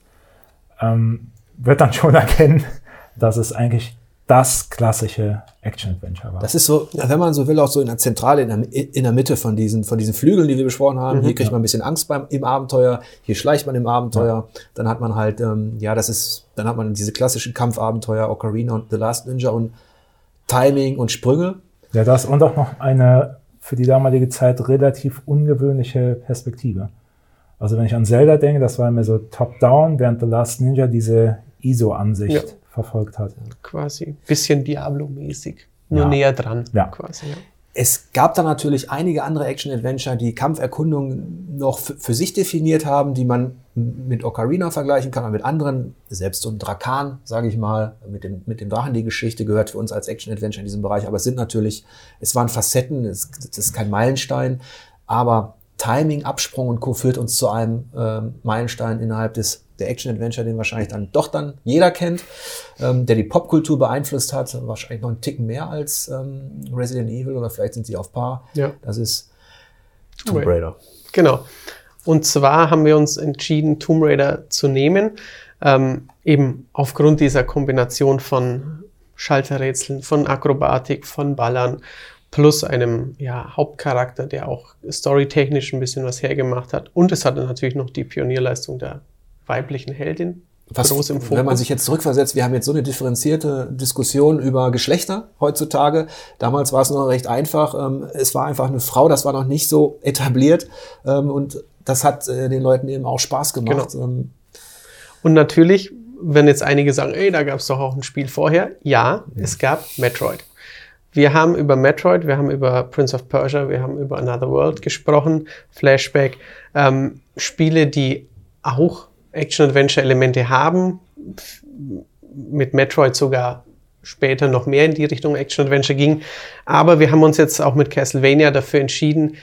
ähm, wird dann schon (laughs) erkennen, dass es eigentlich das klassische Action-Adventure war. Das ist so, wenn man so will, auch so in der Zentrale, in der, in der Mitte von diesen, von diesen Flügeln, die wir besprochen haben. Hier kriegt man ein bisschen Angst beim, im Abenteuer, hier schleicht man im Abenteuer. Dann hat man halt, ähm, ja, das ist, dann hat man diese klassischen Kampfabenteuer, Ocarina und The Last Ninja und Timing und Sprünge. Ja, das und auch noch eine für die damalige Zeit relativ ungewöhnliche Perspektive. Also wenn ich an Zelda denke, das war immer so top-down, während The Last Ninja diese ISO-Ansicht Ja. Verfolgt hat. Quasi. Bisschen Diablo-mäßig. Nur Ja. näher dran. Ja. Quasi, ja. Es gab da natürlich einige andere Action-Adventure, die Kampferkundung noch für, sich definiert haben, die man mit Ocarina vergleichen kann, und mit anderen, selbst so ein Drakan, sage ich mal, mit dem, mit dem Drachen, die Geschichte gehört für uns als Action-Adventure in diesem Bereich, aber es sind natürlich, es waren Facetten, es, das ist kein Meilenstein, aber Timing, Absprung und Co. führt uns zu einem ähm, Meilenstein innerhalb des der Action-Adventure, den wahrscheinlich dann doch dann jeder kennt, ähm, der die Popkultur beeinflusst hat, wahrscheinlich noch einen Ticken mehr als ähm, Resident Evil oder vielleicht sind sie auf Paar. Ja. Das ist Tomb. Raider. Genau. Und zwar haben wir uns entschieden, Tomb Raider zu nehmen, ähm, eben aufgrund dieser Kombination von Schalterrätseln, von Akrobatik, von Ballern, plus einem ja, Hauptcharakter, der auch storytechnisch ein bisschen was hergemacht hat. Und es hatte natürlich noch die Pionierleistung der weiblichen Heldin. Was, groß im Fokus. wenn man sich jetzt zurückversetzt, wir haben jetzt so eine differenzierte Diskussion über Geschlechter heutzutage. Damals war es noch recht einfach. Ähm, es war einfach eine Frau, das war noch nicht so etabliert. Ähm, und das hat äh, den Leuten eben auch Spaß gemacht. Genau. Ähm, Und natürlich, wenn jetzt einige sagen, ey, da gab es doch auch ein Spiel vorher. Ja, es gab Metroid. Wir haben über Metroid, wir haben über Prince of Persia, wir haben über Another World gesprochen, Flashback, ähm, Spiele, die auch Action-Adventure-Elemente haben, mit Metroid sogar später noch mehr in die Richtung Action-Adventure ging. Aber wir haben uns jetzt auch mit Castlevania dafür entschieden,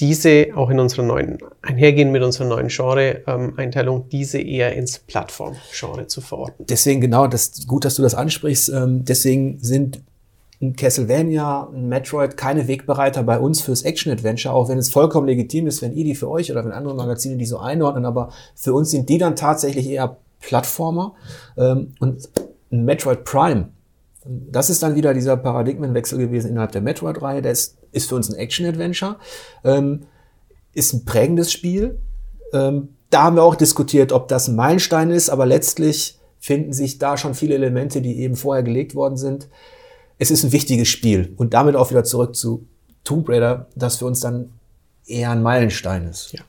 diese auch in unserer neuen, einhergehen mit unserer neuen Genre-Einteilung, diese eher ins Plattform-Genre zu verorten. deswegen genau, das gut, dass du das ansprichst. Ähm, deswegen sind ein Castlevania, ein Metroid keine Wegbereiter bei uns fürs Action-Adventure, auch wenn es vollkommen legitim ist, wenn ihr die für euch oder wenn andere Magazine die so einordnen, aber für uns sind die dann tatsächlich eher Plattformer. Ähm, und ein Metroid Prime, das ist dann wieder dieser Paradigmenwechsel gewesen innerhalb der Metroid-Reihe. Der ist, ist für uns ein Action-Adventure, ähm, ist ein prägendes Spiel. Ähm, da haben wir auch diskutiert, ob das ein Meilenstein ist, aber letztlich finden sich da schon viele Elemente, die eben vorher gelegt worden sind. Es ist ein wichtiges Spiel und damit auch wieder zurück zu Tomb Raider, das für uns dann eher ein Meilenstein ist. Ja.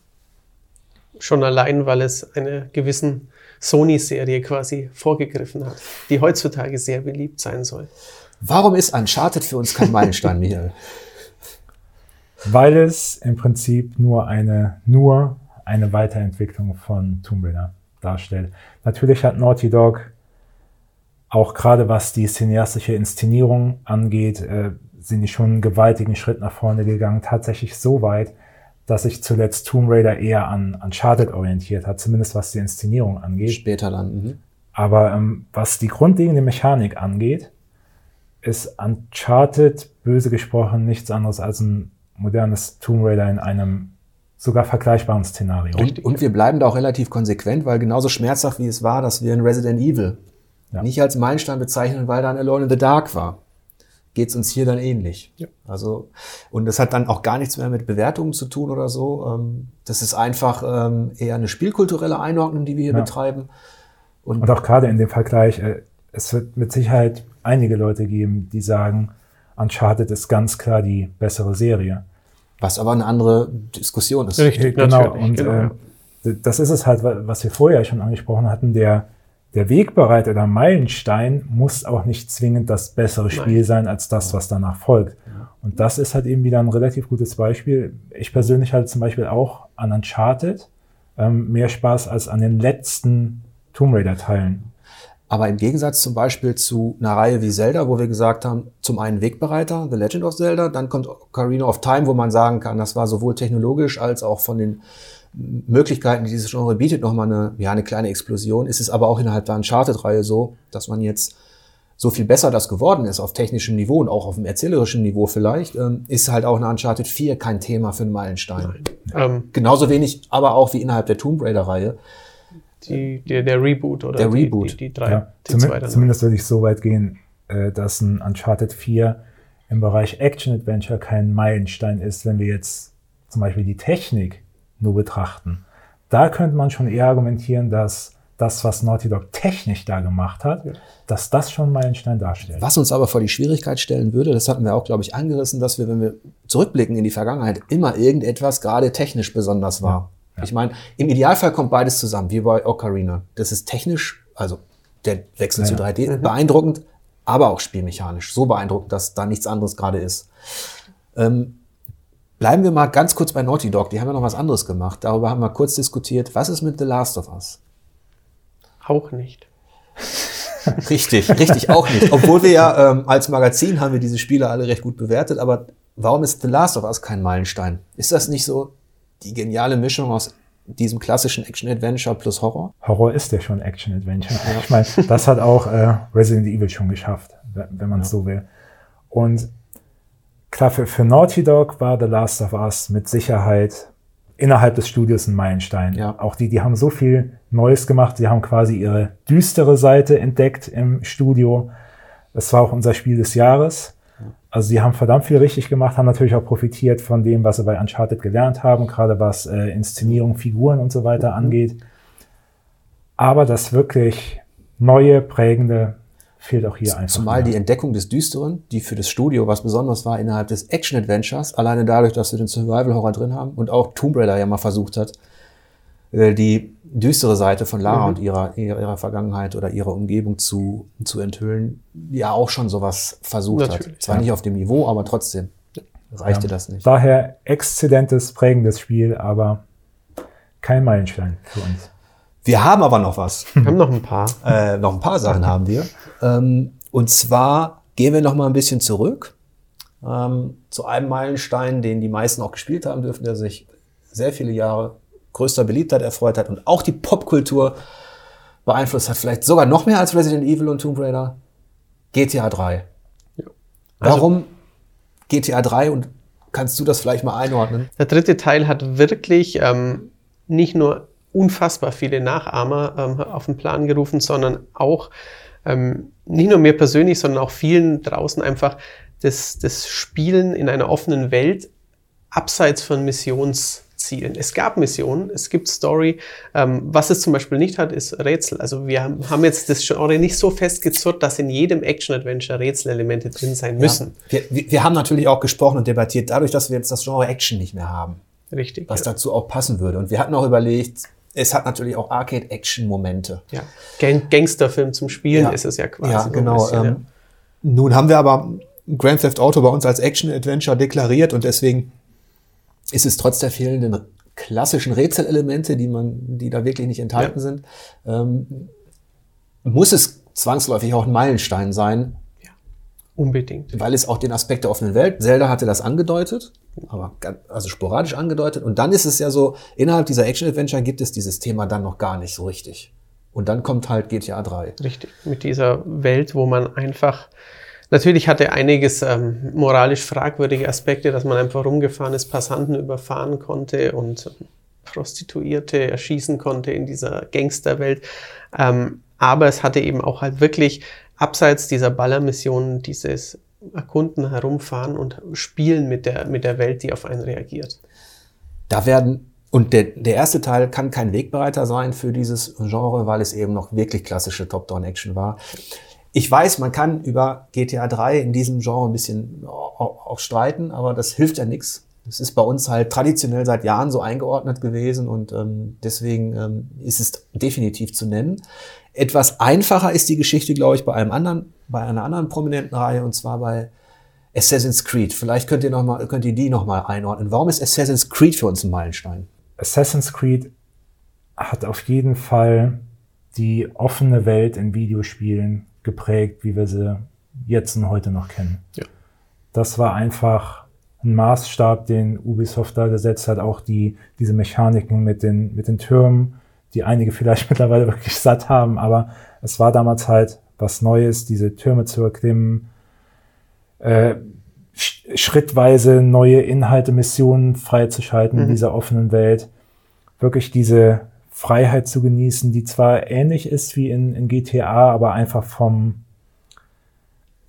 Schon allein, weil es einen gewissen Sony-Serie quasi vorgegriffen hat, die heutzutage sehr beliebt sein soll. Warum ist Uncharted für uns kein Meilenstein, Michael? (laughs) Weil es im Prinzip nur eine, nur eine Weiterentwicklung von Tomb Raider darstellt. Natürlich hat Naughty Dog auch gerade was die cineastische Inszenierung angeht, äh, sind die schon einen gewaltigen Schritt nach vorne gegangen. Tatsächlich so weit, dass sich zuletzt Tomb Raider eher an Uncharted orientiert hat, zumindest was die Inszenierung angeht. Später dann. Mhm. Aber ähm, was die grundlegende Mechanik angeht, ist Uncharted, böse gesprochen, nichts anderes als ein modernes Tomb Raider in einem sogar vergleichbaren Szenario. Und, und wir bleiben da auch relativ konsequent, weil genauso schmerzhaft wie es war, dass wir in Resident Evil ja. nicht als Meilenstein bezeichnen, weil da ein Alone in the Dark war, geht es uns hier dann ähnlich. Ja. Also, und das hat dann auch gar nichts mehr mit Bewertungen zu tun oder so. Ähm, das ist einfach ähm, eher eine spielkulturelle Einordnung, die wir hier ja. betreiben. Und, und, auch gerade in dem Vergleich, äh, es wird mit Sicherheit einige Leute geben, die sagen, Uncharted ist ganz klar die bessere Serie. Was aber eine andere Diskussion ist. Richtig, genau. Und genau. Äh, das ist es halt, was wir vorher schon angesprochen hatten. Der, der Wegbereiter oder Meilenstein muss auch nicht zwingend das bessere Spiel Nein. sein als das, was danach folgt. Und das ist halt eben wieder ein relativ gutes Beispiel. Ich persönlich hatte zum Beispiel auch an Uncharted ähm, mehr Spaß als an den letzten Tomb Raider Teilen. Aber im Gegensatz zum Beispiel zu einer Reihe wie Zelda, wo wir gesagt haben, zum einen Wegbereiter, The Legend of Zelda, dann kommt Ocarina of Time, wo man sagen kann, das war sowohl technologisch als auch von den Möglichkeiten, die dieses Genre bietet, nochmal eine, ja, eine kleine Explosion. Ist es aber auch innerhalb der Uncharted-Reihe so, dass man jetzt so viel besser das geworden ist auf technischem Niveau und auch auf dem erzählerischen Niveau vielleicht, ähm, ist halt auch eine Uncharted 4 kein Thema für einen Meilenstein. Ähm, Genauso wenig, aber auch wie innerhalb der Tomb Raider-Reihe die, der, der Reboot oder der die, Reboot. Die, die, drei, ja, die zumindest, zumindest würde ich so weit gehen, äh, dass ein Uncharted 4 im Bereich Action-Adventure kein Meilenstein ist, wenn wir jetzt zum Beispiel die Technik nur betrachten. Da könnte man schon eher argumentieren, dass das, was Naughty Dog technisch da gemacht hat, ja. dass das schon Meilenstein darstellt. Was uns aber vor die Schwierigkeit stellen würde, das hatten wir auch, glaube ich, angerissen, dass wir, wenn wir zurückblicken in die Vergangenheit, immer irgendetwas gerade technisch besonders war. Ja. Ich meine, im Idealfall kommt beides zusammen, wie bei Ocarina. Das ist technisch, also der Wechsel ja. zu 3D, mhm. beeindruckend, aber auch spielmechanisch. So beeindruckend, dass da nichts anderes gerade ist. Ähm, bleiben wir mal ganz kurz bei Naughty Dog. Die haben ja noch was anderes gemacht. Darüber haben wir kurz diskutiert. Was ist mit The Last of Us? Auch nicht. (laughs) richtig, richtig, auch nicht. Obwohl wir ja ähm, als Magazin haben wir diese Spiele alle recht gut bewertet, aber warum ist The Last of Us kein Meilenstein? Ist das nicht so die geniale Mischung aus diesem klassischen Action-Adventure plus Horror. Horror ist ja schon Action-Adventure. Ich meine, das hat auch äh, Resident Evil schon geschafft, wenn man es ja. so will. Und klar, für, für Naughty Dog war The Last of Us mit Sicherheit innerhalb des Studios ein Meilenstein. Ja. Auch die, die haben so viel Neues gemacht. Sie haben quasi ihre düstere Seite entdeckt im Studio. Es war auch unser Spiel des Jahres. Also sie haben verdammt viel richtig gemacht, haben natürlich auch profitiert von dem, was sie bei Uncharted gelernt haben, gerade was äh, Inszenierung, Figuren und so weiter mhm. angeht. Aber das wirklich neue, prägende fehlt auch hier einfach. Zumal mehr. die Entdeckung des Düsteren, die für das Studio was Besonderes war innerhalb des Action-Adventures, alleine dadurch, dass wir den Survival-Horror drin haben und auch Tomb Raider ja mal versucht hat, äh, die düstere Seite von Lara mhm. und ihrer, ihrer Vergangenheit oder ihrer Umgebung zu, zu enthüllen, ja auch schon sowas versucht Natürlich, hat. Zwar ja. nicht auf dem Niveau, aber trotzdem reichte ja. das nicht. Daher exzellentes, prägendes Spiel, aber kein Meilenstein für uns. Wir haben aber noch was. Wir haben noch ein paar. (laughs) Äh, noch ein paar Sachen haben wir. Ähm, und zwar gehen wir noch mal ein bisschen zurück ähm, zu einem Meilenstein, den die meisten auch gespielt haben dürfen, der sich sehr viele Jahre größter Beliebtheit erfreut hat und auch die Popkultur beeinflusst hat, vielleicht sogar noch mehr als Resident Evil und Tomb Raider, GTA 3. Ja. Also, Warum GTA 3 und kannst du das vielleicht mal einordnen? Der dritte Teil hat wirklich ähm, nicht nur unfassbar viele Nachahmer ähm, auf den Plan gerufen, sondern auch ähm, nicht nur mir persönlich, sondern auch vielen draußen einfach das, das Spielen in einer offenen Welt abseits von Missions Zielen. Es gab Missionen, es gibt Story. Ähm, was es zum Beispiel nicht hat, ist Rätsel. Also wir haben jetzt das Genre nicht so festgezurrt, dass in jedem Action-Adventure Rätselelemente drin sein müssen. Ja. Wir, wir, haben natürlich auch gesprochen und debattiert, dadurch, dass wir jetzt das Genre Action nicht mehr haben. Richtig. Was ja. dazu auch passen würde. Und wir hatten auch überlegt, es hat natürlich auch Arcade-Action-Momente. Ja. Gang Gangsterfilm zum Spielen ja. ist es ja quasi. Ja, genau. Bisschen, ähm, ja. Nun haben wir aber Grand Theft Auto bei uns als Action-Adventure deklariert und deswegen ist es trotz der fehlenden klassischen Rätselelemente, die man, die da wirklich nicht enthalten ja. sind, ähm, muss es zwangsläufig auch ein Meilenstein sein. Unbedingt. Weil es auch den Aspekt der offenen Welt, Zelda hatte das angedeutet, aber also sporadisch angedeutet. Und dann ist es ja so, innerhalb dieser Action-Adventure gibt es dieses Thema dann noch gar nicht so richtig. Und dann kommt halt GTA 3. Richtig, mit dieser Welt, wo man einfach Natürlich hatte einiges ähm, moralisch fragwürdige Aspekte, dass man einfach rumgefahren ist, Passanten überfahren konnte und Prostituierte erschießen konnte in dieser Gangsterwelt. Ähm, aber es hatte eben auch halt wirklich abseits dieser Ballermissionen dieses Erkunden, Herumfahren und Spielen mit der, mit der Welt, die auf einen reagiert. Da werden, und der, der erste Teil kann kein Wegbereiter sein für dieses Genre, weil es eben noch wirklich klassische Top-Down-Action war. Ich weiß, man kann über GTA 3 in diesem Genre ein bisschen auch streiten, aber das hilft ja nichts. Es ist bei uns halt traditionell seit Jahren so eingeordnet gewesen und ähm, deswegen ähm, ist es definitiv zu nennen. Etwas einfacher ist die Geschichte, glaube ich, bei einem anderen, bei einer anderen prominenten Reihe und zwar bei Assassin's Creed. Vielleicht könnt ihr noch mal, könnt ihr die noch mal einordnen. Warum ist Assassin's Creed für uns ein Meilenstein? Assassin's Creed hat auf jeden Fall die offene Welt in Videospielen geprägt, wie wir sie jetzt und heute noch kennen. Ja. Das war einfach ein Maßstab, den Ubisoft da gesetzt hat, auch die, diese Mechaniken mit den, mit den Türmen, die einige vielleicht (laughs) mittlerweile wirklich satt haben, aber es war damals halt was Neues, diese Türme zu erklimmen, äh, schrittweise neue Inhalte, Missionen freizuschalten mhm. in dieser offenen Welt, wirklich diese Freiheit zu genießen, die zwar ähnlich ist wie in, in GTA, aber einfach vom,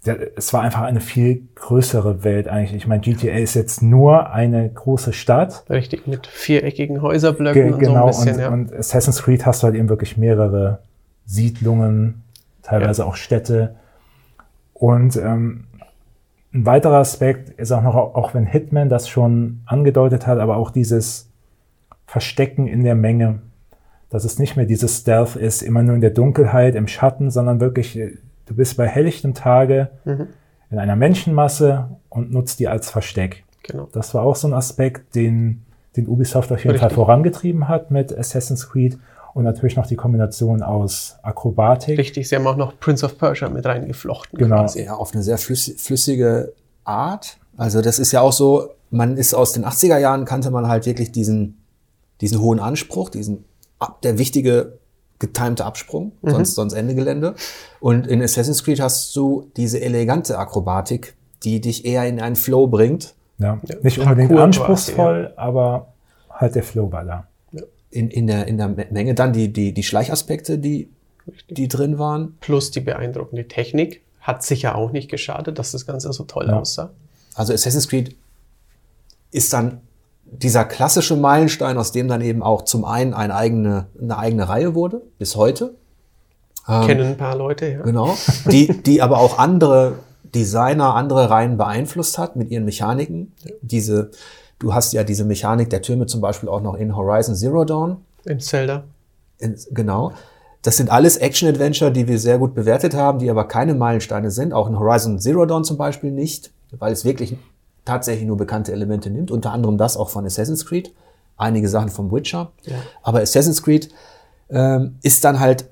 es war einfach eine viel größere Welt eigentlich. Ich meine, GTA ist jetzt nur eine große Stadt. Richtig, mit viereckigen Häuserblöcken Ge und genau, so ein bisschen, und, ja. und Assassin's Creed hast du halt eben wirklich mehrere Siedlungen, teilweise ja. auch Städte. Und ähm, ein weiterer Aspekt ist auch noch, auch wenn Hitman das schon angedeutet hat, aber auch dieses Verstecken in der Menge. Dass es nicht mehr dieses Stealth ist, immer nur in der Dunkelheit, im Schatten, sondern wirklich Du bist bei helllichtem Tage mhm. in einer Menschenmasse und nutzt die als Versteck. Genau. Das war auch so ein Aspekt, den, den Ubisoft auf jeden Richtig. Fall vorangetrieben hat mit Assassin's Creed und natürlich noch die Kombination aus Akrobatik. Richtig, sie haben auch noch Prince of Persia mit reingeflochten. Genau. Quasi. Ja, auf eine sehr flüssige Art. Also das ist ja auch so, man ist aus den 80er Jahren kannte man halt wirklich diesen, diesen hohen Anspruch, diesen, der wichtige getimte Absprung, mhm. sonst, sonst Ende Gelände. Und in Assassin's Creed hast du diese elegante Akrobatik, die dich eher in einen Flow bringt. Ja, nicht unbedingt anspruchsvoll, ja. aber halt der Flow war da. In, in, der, in der Menge dann die, die, die Schleichaspekte, die, die drin waren. Plus die beeindruckende Technik. Hat sicher auch nicht geschadet, dass das Ganze so toll ja. aussah. Also Assassin's Creed ist dann dieser klassische Meilenstein, aus dem dann eben auch zum einen eine eigene, eine eigene Reihe wurde, bis heute. Ähm, Kennen ein paar Leute, ja. Genau. Die, die aber auch andere Designer, andere Reihen beeinflusst hat mit ihren Mechaniken. Diese, du hast ja diese Mechanik der Türme zum Beispiel auch noch in Horizon Zero Dawn. In Zelda. In, genau. Das sind alles Action-Adventure, die wir sehr gut bewertet haben, die aber keine Meilensteine sind. Auch in Horizon Zero Dawn zum Beispiel nicht, weil es wirklich tatsächlich nur bekannte Elemente nimmt, unter anderem das auch von Assassin's Creed, einige Sachen vom Witcher. Ja. Aber Assassin's Creed ähm, ist dann halt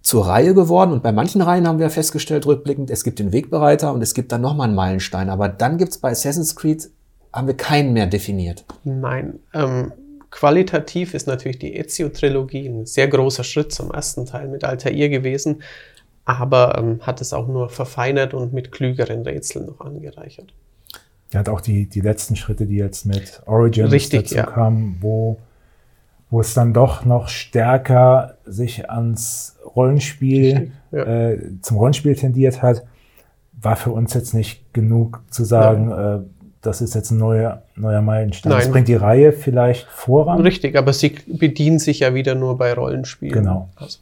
zur Reihe geworden und bei manchen Reihen haben wir festgestellt, rückblickend, es gibt den Wegbereiter und es gibt dann nochmal einen Meilenstein. Aber dann gibt's bei Assassin's Creed, haben wir keinen mehr definiert. Nein. Ähm, qualitativ ist natürlich die Ezio-Trilogie ein sehr großer Schritt zum ersten Teil mit Altair gewesen, aber ähm, hat es auch nur verfeinert und mit klügeren Rätseln noch angereichert. Er hat auch die, die letzten Schritte, die jetzt mit Origins Richtig, dazu ja. kamen, wo, wo es dann doch noch stärker sich ans Rollenspiel, ja. äh, zum Rollenspiel tendiert hat, war für uns jetzt nicht genug zu sagen, äh, das ist jetzt ein neuer, neuer Meilenstein. Nein. Das bringt die Reihe vielleicht voran. Richtig, aber sie bedient sich ja wieder nur bei Rollenspielen. Genau. Also.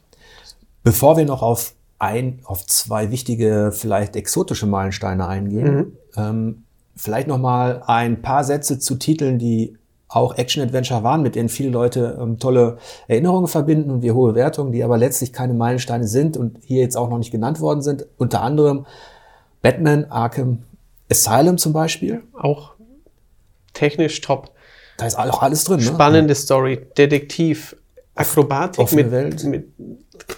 Bevor wir noch auf ein, auf zwei wichtige, vielleicht exotische Meilensteine eingehen, mhm. ähm, Vielleicht noch mal ein paar Sätze zu Titeln, die auch Action-Adventure waren, mit denen viele Leute ähm, tolle Erinnerungen verbinden und wir hohe Wertungen, die aber letztlich keine Meilensteine sind und hier jetzt auch noch nicht genannt worden sind. Unter anderem Batman Arkham Asylum zum Beispiel. Auch technisch top. Da ist auch alles drin. Ne? Spannende Story, Detektiv, Akrobatik mit, Welt. mit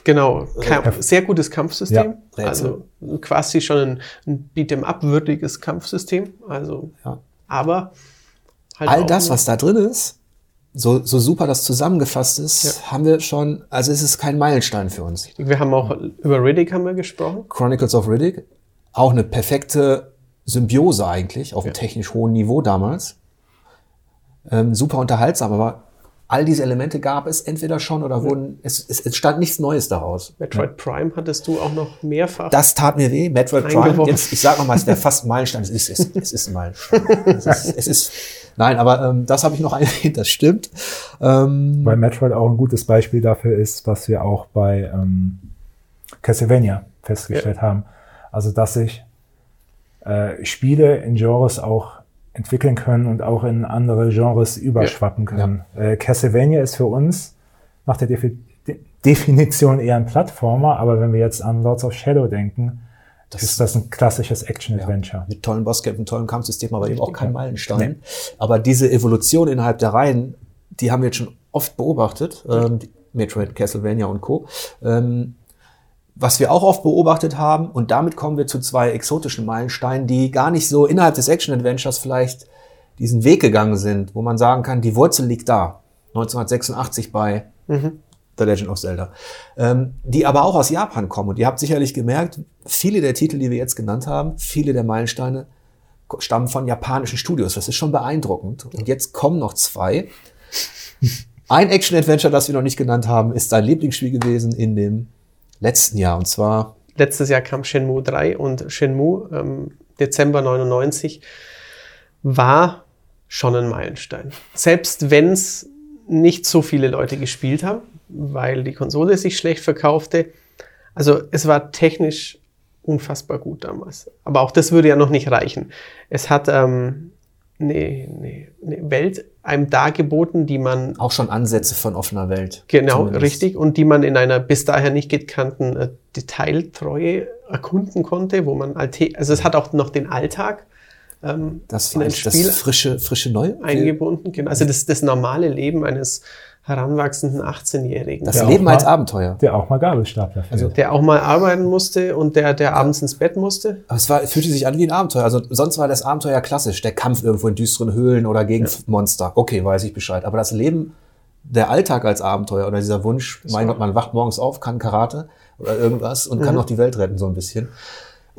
genau, Kampf, sehr gutes Kampfsystem. Ja, also quasi schon ein, ein Beat'em-up würdiges Kampfsystem. Also, Ja. aber halt All das, was da drin ist, so, so super das zusammengefasst ist, haben wir schon, also es ist kein Meilenstein für uns. Wir haben auch über Riddick haben wir gesprochen. Chronicles of Riddick, auch eine perfekte Symbiose eigentlich, auf einem technisch hohen Niveau damals. Ähm, super unterhaltsam, aber all diese Elemente gab es entweder schon oder wurden, es, es, es stand nichts Neues daraus. Metroid Prime hattest du auch noch mehrfach. Das tat mir weh. Metroid Prime, jetzt, ich sag noch mal, es wäre fast ein Meilenstein. Es ist, es, es ist ein Meilenstein. Es ist, es ist nein, aber ähm, das habe ich noch (laughs) erwähnt, das stimmt. Ähm, Weil Metroid auch ein gutes Beispiel dafür ist, was wir auch bei ähm, Castlevania festgestellt haben. Also, dass sich äh, Spiele in Genres auch entwickeln können und auch in andere Genres überschwappen können. Äh, Castlevania ist für uns nach der Defi De Definition eher ein Plattformer, aber wenn wir jetzt an Lords of Shadow denken, ist das ein klassisches Action-Adventure. mit tollen Bosskämpfen, tollen Kampfsystemen, aber eben auch kein Meilenstein. Aber diese Evolution innerhalb der Reihen, die haben wir jetzt schon oft beobachtet, ähm, Metroid, Castlevania und Co. Ähm, was wir auch oft beobachtet haben, und damit kommen wir zu zwei exotischen Meilensteinen, die gar nicht so innerhalb des Action-Adventures vielleicht diesen Weg gegangen sind, wo man sagen kann, die Wurzel liegt da. 1986 bei The Legend of Zelda. Ähm, die aber auch aus Japan kommen. Und ihr habt sicherlich gemerkt, viele der Titel, die wir jetzt genannt haben, viele der Meilensteine stammen von japanischen Studios. Das ist schon beeindruckend. Und jetzt kommen noch zwei. Ein Action-Adventure, das wir noch nicht genannt haben, ist dein Lieblingsspiel gewesen in dem letzten Jahr. Und zwar Letztes Jahr kam Shenmue 3 und Shenmue ähm, Dezember 99 war schon ein Meilenstein. Selbst wenn es nicht so viele Leute gespielt haben, weil die Konsole sich schlecht verkaufte. Also es war technisch unfassbar gut damals. Aber auch das würde ja noch nicht reichen. Es hat ähm, eine, eine, eine Welt einem dargeboten, die man auch schon Ansätze von offener Welt. Genau, Zumindest. richtig. Und die man in einer bis daher nicht gekannten äh, Detailtreue erkunden konnte, wo man alte also es hat auch noch den Alltag ähm, Das in ein das Spiel frische, frische Neue. eingebunden. Genau. Also das, das normale Leben eines heranwachsenden 18-Jährigen, Das Ja, Leben auch als mal- Abenteuer. Der auch mal Gabelstapler also, der auch mal arbeiten musste und der, der abends ins Bett musste. Aber es war, fühlte sich an wie ein Abenteuer. Also sonst war das Abenteuer klassisch. Der Kampf irgendwo in düsteren Höhlen oder gegen Monster. Okay, weiß ich Bescheid. Aber das Leben, der Alltag als Abenteuer oder dieser Wunsch, mein Gott, man wacht morgens auf, kann Karate oder irgendwas und kann noch die Welt retten, so ein bisschen.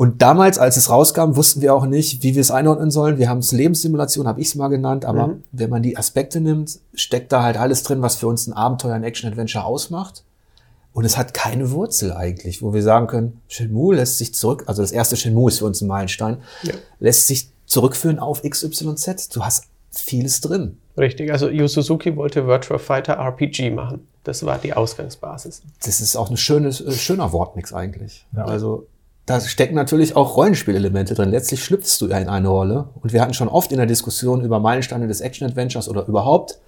Und damals, als es rauskam, wussten wir auch nicht, wie wir es einordnen sollen. Wir haben es Lebenssimulation, habe ich es mal genannt, aber wenn man die Aspekte nimmt, steckt da halt alles drin, was für uns ein Abenteuer, ein Action-Adventure ausmacht. Und es hat keine Wurzel eigentlich, wo wir sagen können, Shenmue lässt sich zurück, also das erste Shenmue ist für uns ein Meilenstein, Ja. lässt sich zurückführen auf XYZ. Du hast vieles drin. Richtig, also Yu Suzuki wollte Virtua Fighter RPG machen. Das war die Ausgangsbasis. Das ist auch ein schönes, äh, schöner Wortmix eigentlich. Ja. Also da stecken natürlich auch Rollenspielelemente drin. Letztlich schlüpfst du ja in eine Rolle. Und wir hatten schon oft in der Diskussion über Meilensteine des Action-Adventures oder überhaupt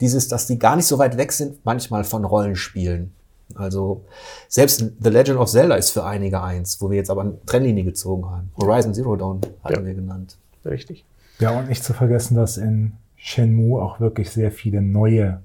dieses, dass die gar nicht so weit weg sind, manchmal von Rollenspielen. Also selbst The Legend of Zelda ist für einige eins, wo wir jetzt aber eine Trennlinie gezogen haben. Horizon Zero Dawn hatten Ja. wir genannt. Richtig. Ja, und nicht zu vergessen, dass in Shenmue auch wirklich sehr viele neue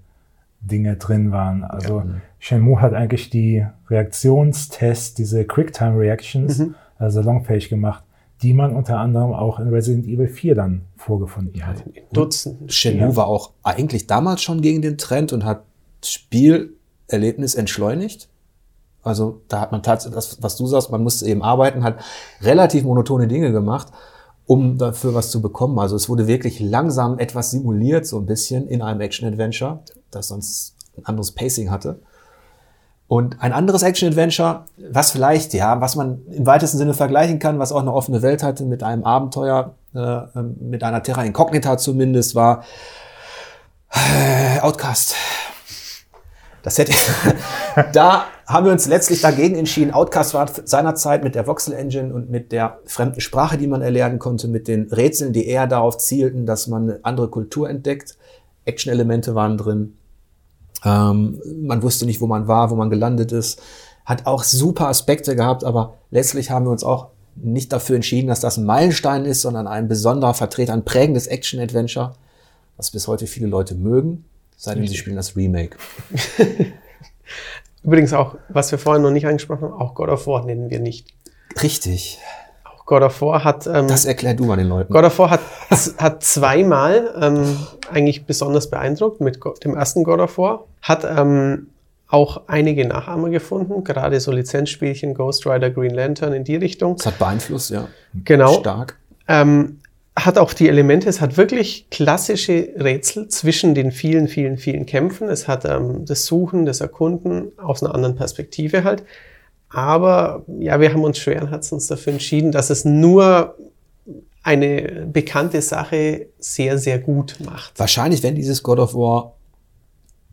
Dinge drin waren. Also Shenmue hat eigentlich die Reaktionstests, diese Quicktime Reactions, also salonfähig gemacht, die man unter anderem auch in Resident Evil 4 dann vorgefunden hat. In Dutzenden. Shenmue Ja. war auch eigentlich damals schon gegen den Trend und hat Spielerlebnis entschleunigt. Also da hat man tatsächlich, das, was du sagst, man musste eben arbeiten, hat relativ monotone Dinge gemacht, um dafür was zu bekommen. Also es wurde wirklich langsam etwas simuliert, so ein bisschen in einem Action-Adventure, das sonst ein anderes Pacing hatte. Und ein anderes Action-Adventure, was vielleicht, ja, was man im weitesten Sinne vergleichen kann, was auch eine offene Welt hatte mit einem Abenteuer, äh, ähm, mit einer Terra Incognita zumindest, war äh, Outcast. Das hätte, (laughs) da haben wir uns letztlich dagegen entschieden. Outcast war seinerzeit mit der Voxel Engine und mit der fremden Sprache, die man erlernen konnte, mit den Rätseln, die eher darauf zielten, dass man eine andere Kultur entdeckt, Action-Elemente waren drin. Ähm, man wusste nicht, wo man war, wo man gelandet ist. Hat auch super Aspekte gehabt, aber letztlich haben wir uns auch nicht dafür entschieden, dass das ein Meilenstein ist, sondern ein besonderer Vertreter, ein prägendes Action-Adventure, was bis heute viele Leute mögen, seitdem sie spielen das Remake. (laughs) Übrigens auch, was wir vorhin noch nicht angesprochen haben, auch God of War nennen wir nicht. Richtig. Auch God of War hat. Ähm, Das erklär du mal den Leuten. God of War hat, hat zweimal ähm, eigentlich besonders beeindruckt mit dem ersten God of War. Hat ähm, auch einige Nachahmer gefunden, gerade so Lizenzspielchen, Ghost Rider, Green Lantern in die Richtung. Das hat beeinflusst, ja. Genau. Stark. Ähm, hat auch die Elemente, es hat wirklich klassische Rätsel zwischen den vielen, vielen, vielen Kämpfen. Es hat ähm, das Suchen, das Erkunden aus einer anderen Perspektive halt. Aber ja, wir haben uns schweren Herzens dafür entschieden, dass es nur eine bekannte Sache sehr, sehr gut macht. Wahrscheinlich, wenn dieses God of War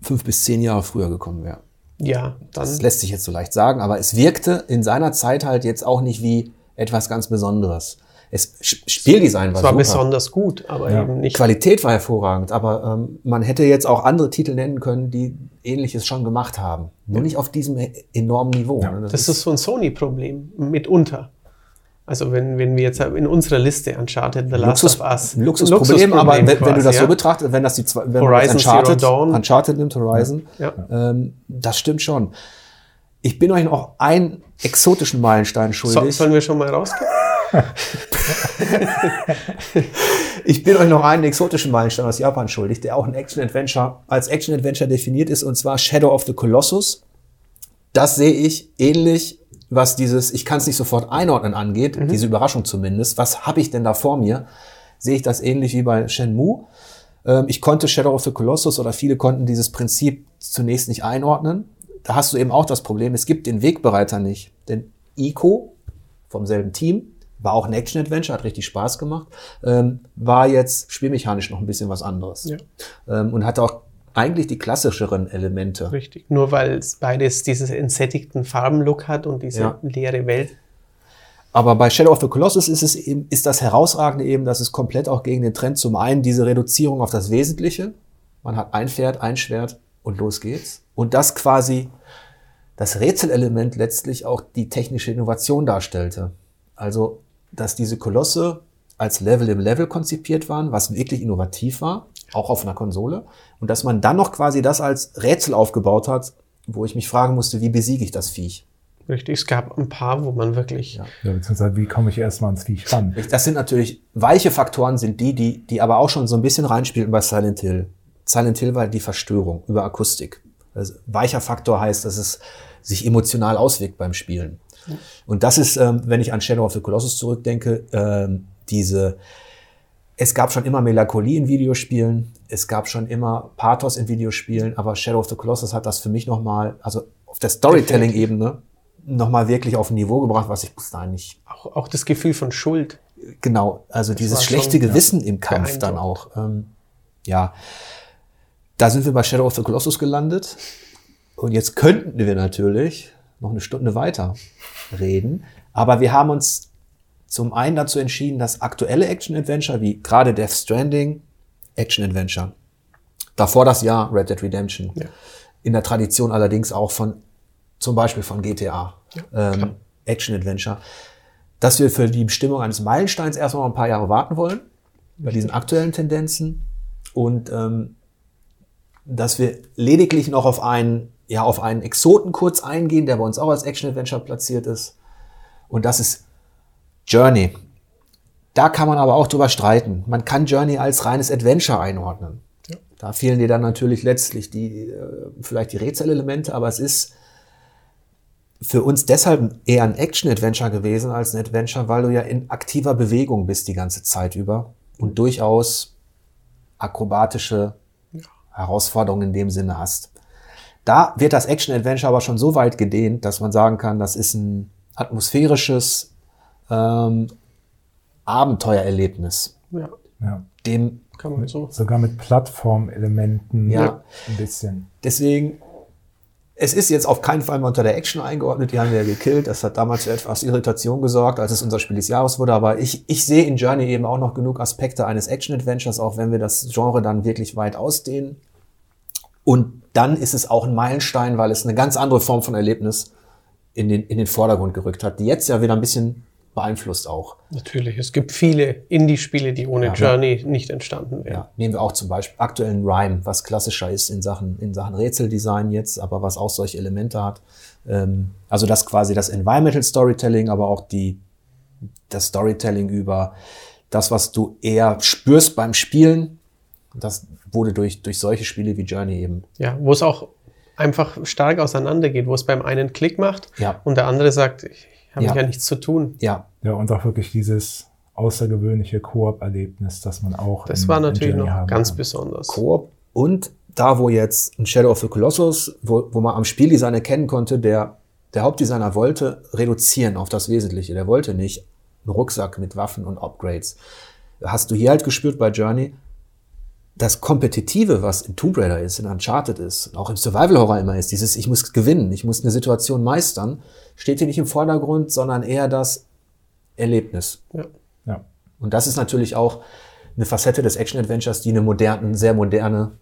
fünf bis zehn Jahre früher gekommen wäre. Ja, dann Das lässt sich jetzt so leicht sagen, aber es wirkte in seiner Zeit halt jetzt auch nicht wie etwas ganz Besonderes. Es Spieldesign war, es war super. besonders gut, aber Ja. eben nicht. Qualität war hervorragend, aber ähm, man hätte jetzt auch andere Titel nennen können, die Ähnliches schon gemacht haben. Nur nicht auf diesem enormen Niveau. Ja, ne? Das ist so ein Sony-Problem mitunter. Also wenn, wenn wir jetzt in unserer Liste Uncharted, The Last Luxus, of Us. ein Luxusproblem, aber wenn, wenn du quasi, das so ja. betrachtest, wenn das die zwei, wenn Horizon Uncharted. Uncharted nimmt, Horizon, Ja. ähm, das stimmt schon. Ich bin euch noch einen exotischen Meilenstein So, schuldig. sollen wir schon mal rausgehen? Ich bin euch noch einen exotischen Meilenstein aus Japan schuldig, der auch ein Action-Adventure als Action-Adventure definiert ist, und zwar Shadow of the Colossus. Das sehe ich ähnlich, was dieses, ich kann es nicht sofort einordnen angeht, diese Überraschung zumindest. Was habe ich denn da vor mir? Sehe ich das ähnlich wie bei Shenmue. Ähm, ich konnte Shadow of the Colossus oder viele konnten dieses Prinzip zunächst nicht einordnen. Da hast du eben auch das Problem, es gibt den Wegbereiter nicht. Denn Ico vom selben Team, war auch ein Action-Adventure, hat richtig Spaß gemacht, ähm, war jetzt spielmechanisch noch ein bisschen was anderes. Ja. Ähm, und hatte auch eigentlich die klassischeren Elemente. Richtig. Nur weil es beides dieses entsättigten Farbenlook hat und diese Ja. leere Welt. Aber bei Shadow of the Colossus ist es eben, ist das Herausragende eben, dass es komplett auch gegen den Trend zum einen diese Reduzierung auf das Wesentliche. Man hat ein Pferd, ein Schwert und los geht's. Und das quasi das Rätselelement letztlich auch die technische Innovation darstellte. Also, dass diese Kolosse als Level im Level konzipiert waren, was wirklich innovativ war, auch auf einer Konsole. Und dass man dann noch quasi das als Rätsel aufgebaut hat, wo ich mich fragen musste, wie besiege ich das Viech? Richtig. Es gab ein paar, wo man wirklich. Ja. Ja, beziehungsweise, wie komme ich erstmal ans Viech ran? Das sind natürlich weiche Faktoren, sind die, die, die aber auch schon so ein bisschen reinspielten bei Silent Hill. Silent Hill war die Verstörung über Akustik. Also weicher Faktor heißt, dass es sich emotional auswirkt beim Spielen. Und das ist, ähm, wenn ich an Shadow of the Colossus zurückdenke, ähm, diese, es gab schon immer Melancholie in Videospielen, es gab schon immer Pathos in Videospielen, aber Shadow of the Colossus hat das für mich nochmal, also auf der Storytelling-Ebene, nochmal wirklich auf ein Niveau gebracht, was ich bis dahin nicht Auch, auch das Gefühl von Schuld. Genau, also dieses war schlechte schon, Gewissen im Kampf dann auch. Ähm, ja, da sind wir bei Shadow of the Colossus gelandet. Und jetzt könnten wir natürlich noch eine Stunde weiter reden. Aber wir haben uns zum einen dazu entschieden, dass aktuelle Action-Adventure, wie gerade Death Stranding, Action-Adventure, davor das Jahr Red Dead Redemption, Ja. in der Tradition allerdings auch von, zum Beispiel von GTA, ähm, Action-Adventure, dass wir für die Bestimmung eines Meilensteins erstmal noch ein paar Jahre warten wollen, bei diesen aktuellen Tendenzen und ähm, dass wir lediglich noch auf einen, ja, auf einen Exoten kurz eingehen, der bei uns auch als Action-Adventure platziert ist. Und das ist Journey. Da kann man aber auch drüber streiten. Man kann Journey als reines Adventure einordnen. Ja. Da fehlen dir dann natürlich letztlich die, äh, vielleicht die Rätselelemente, aber es ist für uns deshalb eher ein Action-Adventure gewesen als ein Adventure, weil du ja in aktiver Bewegung bist die ganze Zeit über und durchaus akrobatische Herausforderungen in dem Sinne hast. Da wird das Action-Adventure aber schon so weit gedehnt, dass man sagen kann, das ist ein atmosphärisches ähm, Abenteuererlebnis, Ja, Ja. dem kann man so. Sogar mit Plattformelementen Ja. ein bisschen. Deswegen, es ist jetzt auf keinen Fall mal unter der Action eingeordnet, die haben wir ja gekillt. Das hat damals für etwas Irritation gesorgt, als es unser Spiel des Jahres wurde. Aber ich, ich sehe in Journey eben auch noch genug Aspekte eines Action-Adventures, auch wenn wir das Genre dann wirklich weit ausdehnen. Und dann ist es auch ein Meilenstein, weil es eine ganz andere Form von Erlebnis in den, in den Vordergrund gerückt hat, die jetzt ja wieder ein bisschen beeinflusst auch. Natürlich, es gibt viele Indie-Spiele, die ohne Ja. Journey nicht entstanden wären. Ja, nehmen wir auch zum Beispiel aktuellen Rhyme, was klassischer ist in Sachen, in Sachen Rätseldesign jetzt, aber was auch solche Elemente hat. Ähm, also das quasi das Environmental Storytelling, aber auch die, das Storytelling über das, was du eher spürst beim Spielen. Das wurde durch, durch solche Spiele wie Journey eben. Ja, wo es auch einfach stark auseinandergeht, wo es beim einen Klick macht Ja. und der andere sagt, ich habe Ja. ja nichts zu tun. Ja, Ja, und auch wirklich dieses außergewöhnliche Koop-Erlebnis, das man auch Das in- war natürlich noch haben ganz kann. besonders. Koop und da, wo jetzt ein Shadow of the Colossus, wo, wo man am Spieldesign erkennen konnte, der, der Hauptdesigner wollte reduzieren auf das Wesentliche. Der wollte nicht einen Rucksack mit Waffen und Upgrades. Hast du hier halt gespürt bei Journey, das Kompetitive, was in Tomb Raider ist, in Uncharted ist, auch im Survival Horror immer ist, dieses ich muss gewinnen, ich muss eine Situation meistern, steht hier nicht im Vordergrund, sondern eher das Erlebnis. Ja. Ja. Und das ist natürlich auch eine Facette des Action-Adventures, die eine moderne, sehr moderne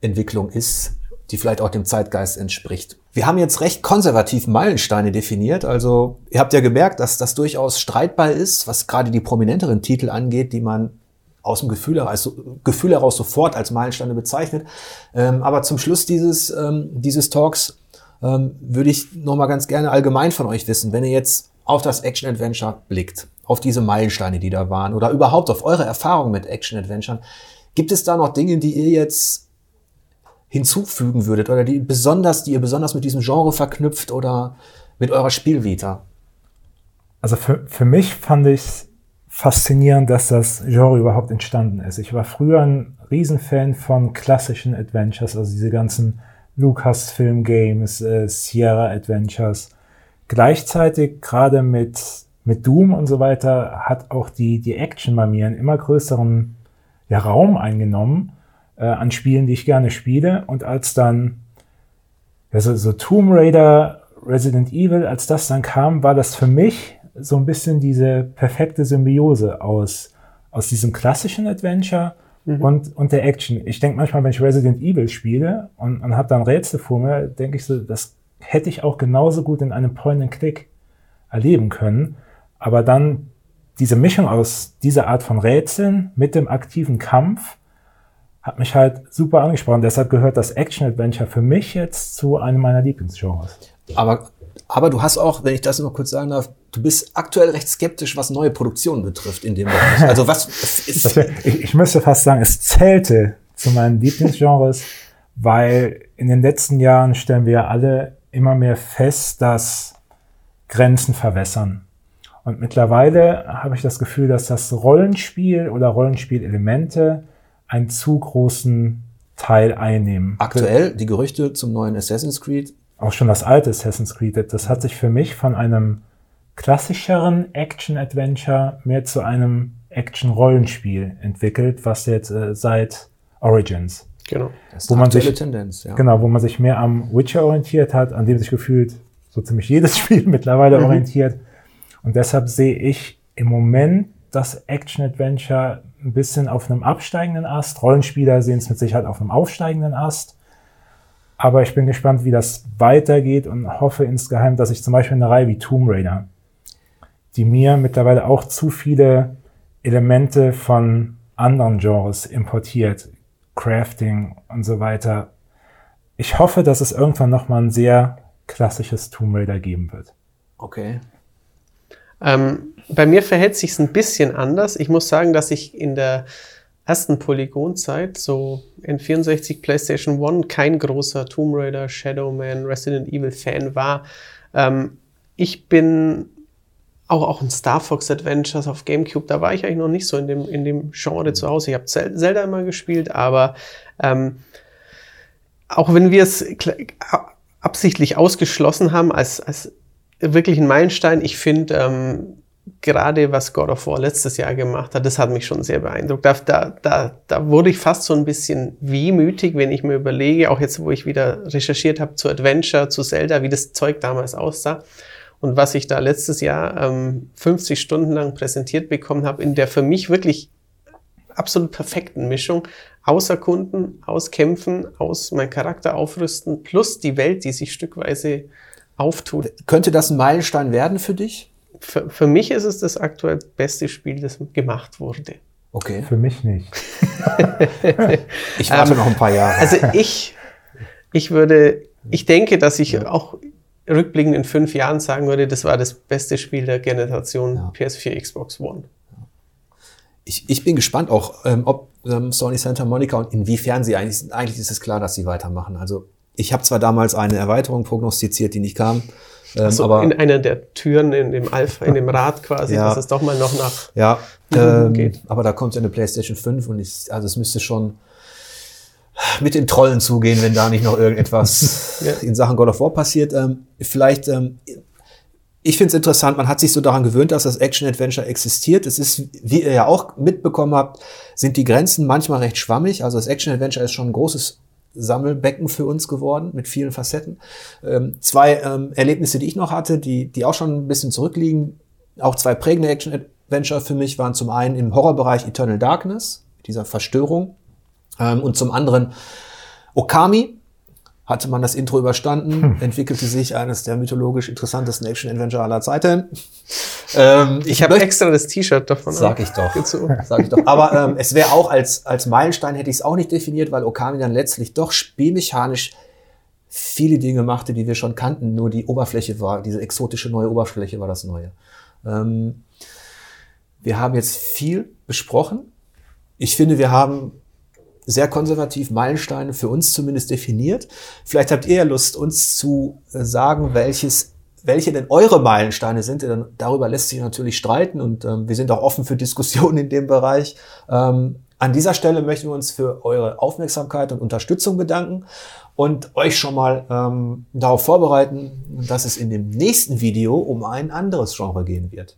Entwicklung ist, die vielleicht auch dem Zeitgeist entspricht. Wir haben jetzt recht konservativ Meilensteine definiert. Also ihr habt ja gemerkt, dass das durchaus streitbar ist, was gerade die prominenteren Titel angeht, die man aus dem Gefühl heraus, also Gefühl heraus sofort als Meilensteine bezeichnet. Ähm, aber zum Schluss dieses, ähm, dieses Talks ähm, würde ich noch mal ganz gerne allgemein von euch wissen, wenn ihr jetzt auf das Action-Adventure blickt, auf diese Meilensteine, die da waren, oder überhaupt auf eure Erfahrung mit Action-Adventuren, gibt es da noch Dinge, die ihr jetzt hinzufügen würdet oder die besonders, die ihr besonders mit diesem Genre verknüpft oder mit eurer Spielvita? Also für, für mich fand ich faszinierend, dass das Genre überhaupt entstanden ist. Ich war früher ein Riesenfan von klassischen Adventures, also diese ganzen Lucasfilm-Games, äh, Sierra-Adventures. Gleichzeitig gerade mit, mit Doom und so weiter hat auch die, die Action bei mir einen immer größeren ja, Raum eingenommen äh, an Spielen, die ich gerne spiele. Und als dann ja, so, so Tomb Raider, Resident Evil, als das dann kam, war das für mich so ein bisschen diese perfekte Symbiose aus, aus diesem klassischen Adventure und, und der Action. Ich denke manchmal, wenn ich Resident Evil spiele und, und habe dann Rätsel vor mir, denke ich so, das hätte ich auch genauso gut in einem Point-and-Click erleben können. Aber dann diese Mischung aus dieser Art von Rätseln mit dem aktiven Kampf hat mich halt super angesprochen. Deshalb gehört das Action-Adventure für mich jetzt zu einem meiner Lieblingsgenres. Aber, aber du hast auch, wenn ich das noch kurz sagen darf, du bist aktuell recht skeptisch, was neue Produktionen betrifft in dem Bereich. Also was (laughs) ist, wär, ich, ich müsste fast sagen, es zählte zu meinen Lieblingsgenres, weil in den letzten Jahren stellen wir alle immer mehr fest, dass Grenzen verwässern. Und mittlerweile habe ich das Gefühl, dass das Rollenspiel oder Rollenspielelemente einen zu großen Teil einnehmen. aktuell die Gerüchte zum neuen Assassin's Creed. Auch schon das alte Assassin's Creed, das hat sich für mich von einem klassischeren Action-Adventure mehr zu einem Action-Rollenspiel entwickelt, was jetzt äh, seit Origins, Genau. Das Wo man sich- Tendenz, ja. genau, wo man sich mehr am Witcher orientiert hat, an dem sich gefühlt so ziemlich jedes (laughs) Spiel mittlerweile orientiert. Und deshalb sehe ich im Moment das Action-Adventure ein bisschen auf einem absteigenden Ast. Rollenspieler sehen es mit Sicherheit auf einem aufsteigenden Ast. Aber ich bin gespannt, wie das weitergeht und hoffe insgeheim, dass ich zum Beispiel eine Reihe wie Tomb Raider, die mir mittlerweile auch zu viele Elemente von anderen Genres importiert, Crafting und so weiter. Ich hoffe, dass es irgendwann nochmal ein sehr klassisches Tomb Raider geben wird. Okay. Ähm, bei mir verhält sich ein bisschen anders. Ich muss sagen, dass ich in der ersten Polygonzeit, so N64, PlayStation 1, kein großer Tomb Raider, Shadowman, Resident Evil Fan war. Ähm, ich bin auch, auch in Star Fox Adventures auf GameCube, da war ich eigentlich noch nicht so in dem, in dem Genre zu Hause. Ich habe Zel- Zelda immer gespielt, aber ähm, auch wenn wir es absichtlich ausgeschlossen haben als, als wirklich ein Meilenstein, ich finde, ähm, gerade was God of War letztes Jahr gemacht hat, das hat mich schon sehr beeindruckt. Da, da, da, da wurde ich fast so ein bisschen wehmütig, wenn ich mir überlege, auch jetzt, wo ich wieder recherchiert habe zu Adventure, zu Zelda, wie das Zeug damals aussah. Und was ich da letztes Jahr ähm, 50 Stunden lang präsentiert bekommen habe, in der für mich wirklich absolut perfekten Mischung aus Erkunden, aus Kämpfen, aus meinen Charakter aufrüsten, plus die Welt, die sich stückweise auftut. Könnte das ein Meilenstein werden für dich? Für, für mich ist es das aktuell beste Spiel, das gemacht wurde. Okay. Für mich nicht. (laughs) ich warte ähm, noch ein paar Jahre. Also ich, ich würde, ich denke, dass ich ja. auch rückblickend in fünf Jahren sagen würde, das war das beste Spiel der Generation ja. PS4, Xbox One. Ich, ich bin gespannt auch, ähm, ob ähm, Sony Santa Monica und inwiefern sie eigentlich, eigentlich ist es klar, dass sie weitermachen. Also ich habe zwar damals eine Erweiterung prognostiziert, die nicht kam. Ähm, so, aber in einer der Türen in dem Alpha, in dem Rad quasi, ja, dass es doch mal noch nach ja, ähm, geht. Aber da kommt ja eine PlayStation 5 und ich, also es müsste schon mit den Trollen zugehen, wenn da nicht noch irgendetwas (laughs) ja. in Sachen God of War passiert. Ähm, vielleicht, ähm, ich finde es interessant, man hat sich so daran gewöhnt, dass das Action-Adventure existiert. Es ist, wie ihr ja auch mitbekommen habt, sind die Grenzen manchmal recht schwammig. Also das Action-Adventure ist schon ein großes Sammelbecken für uns geworden mit vielen Facetten. Ähm, zwei ähm, Erlebnisse, die ich noch hatte, die, die auch schon ein bisschen zurückliegen, auch zwei prägende Action-Adventure für mich waren zum einen im Horrorbereich Eternal Darkness, dieser Verstörung, ähm, und zum anderen Okami, hatte man das Intro überstanden, hm. entwickelte sich eines der mythologisch interessantesten Action-Adventure aller Zeiten. Ähm, ich habe extra das T-Shirt davon. Sag ich doch. Sag ich doch. Aber ähm, es wäre auch als, als Meilenstein hätte ich es auch nicht definiert, weil Okami dann letztlich doch spielmechanisch viele Dinge machte, die wir schon kannten. Nur die Oberfläche war, diese exotische neue Oberfläche war das Neue. Ähm, wir haben jetzt viel besprochen. Ich finde, wir haben sehr konservativ Meilensteine für uns zumindest definiert. Vielleicht habt ihr ja Lust, uns zu äh, sagen, welches, welche denn eure Meilensteine sind. darüber lässt sich natürlich streiten und ähm, wir sind auch offen für Diskussionen in dem Bereich. Ähm, an dieser Stelle möchten wir uns für eure Aufmerksamkeit und Unterstützung bedanken und euch schon mal ähm, darauf vorbereiten, dass es in dem nächsten Video um ein anderes Genre gehen wird.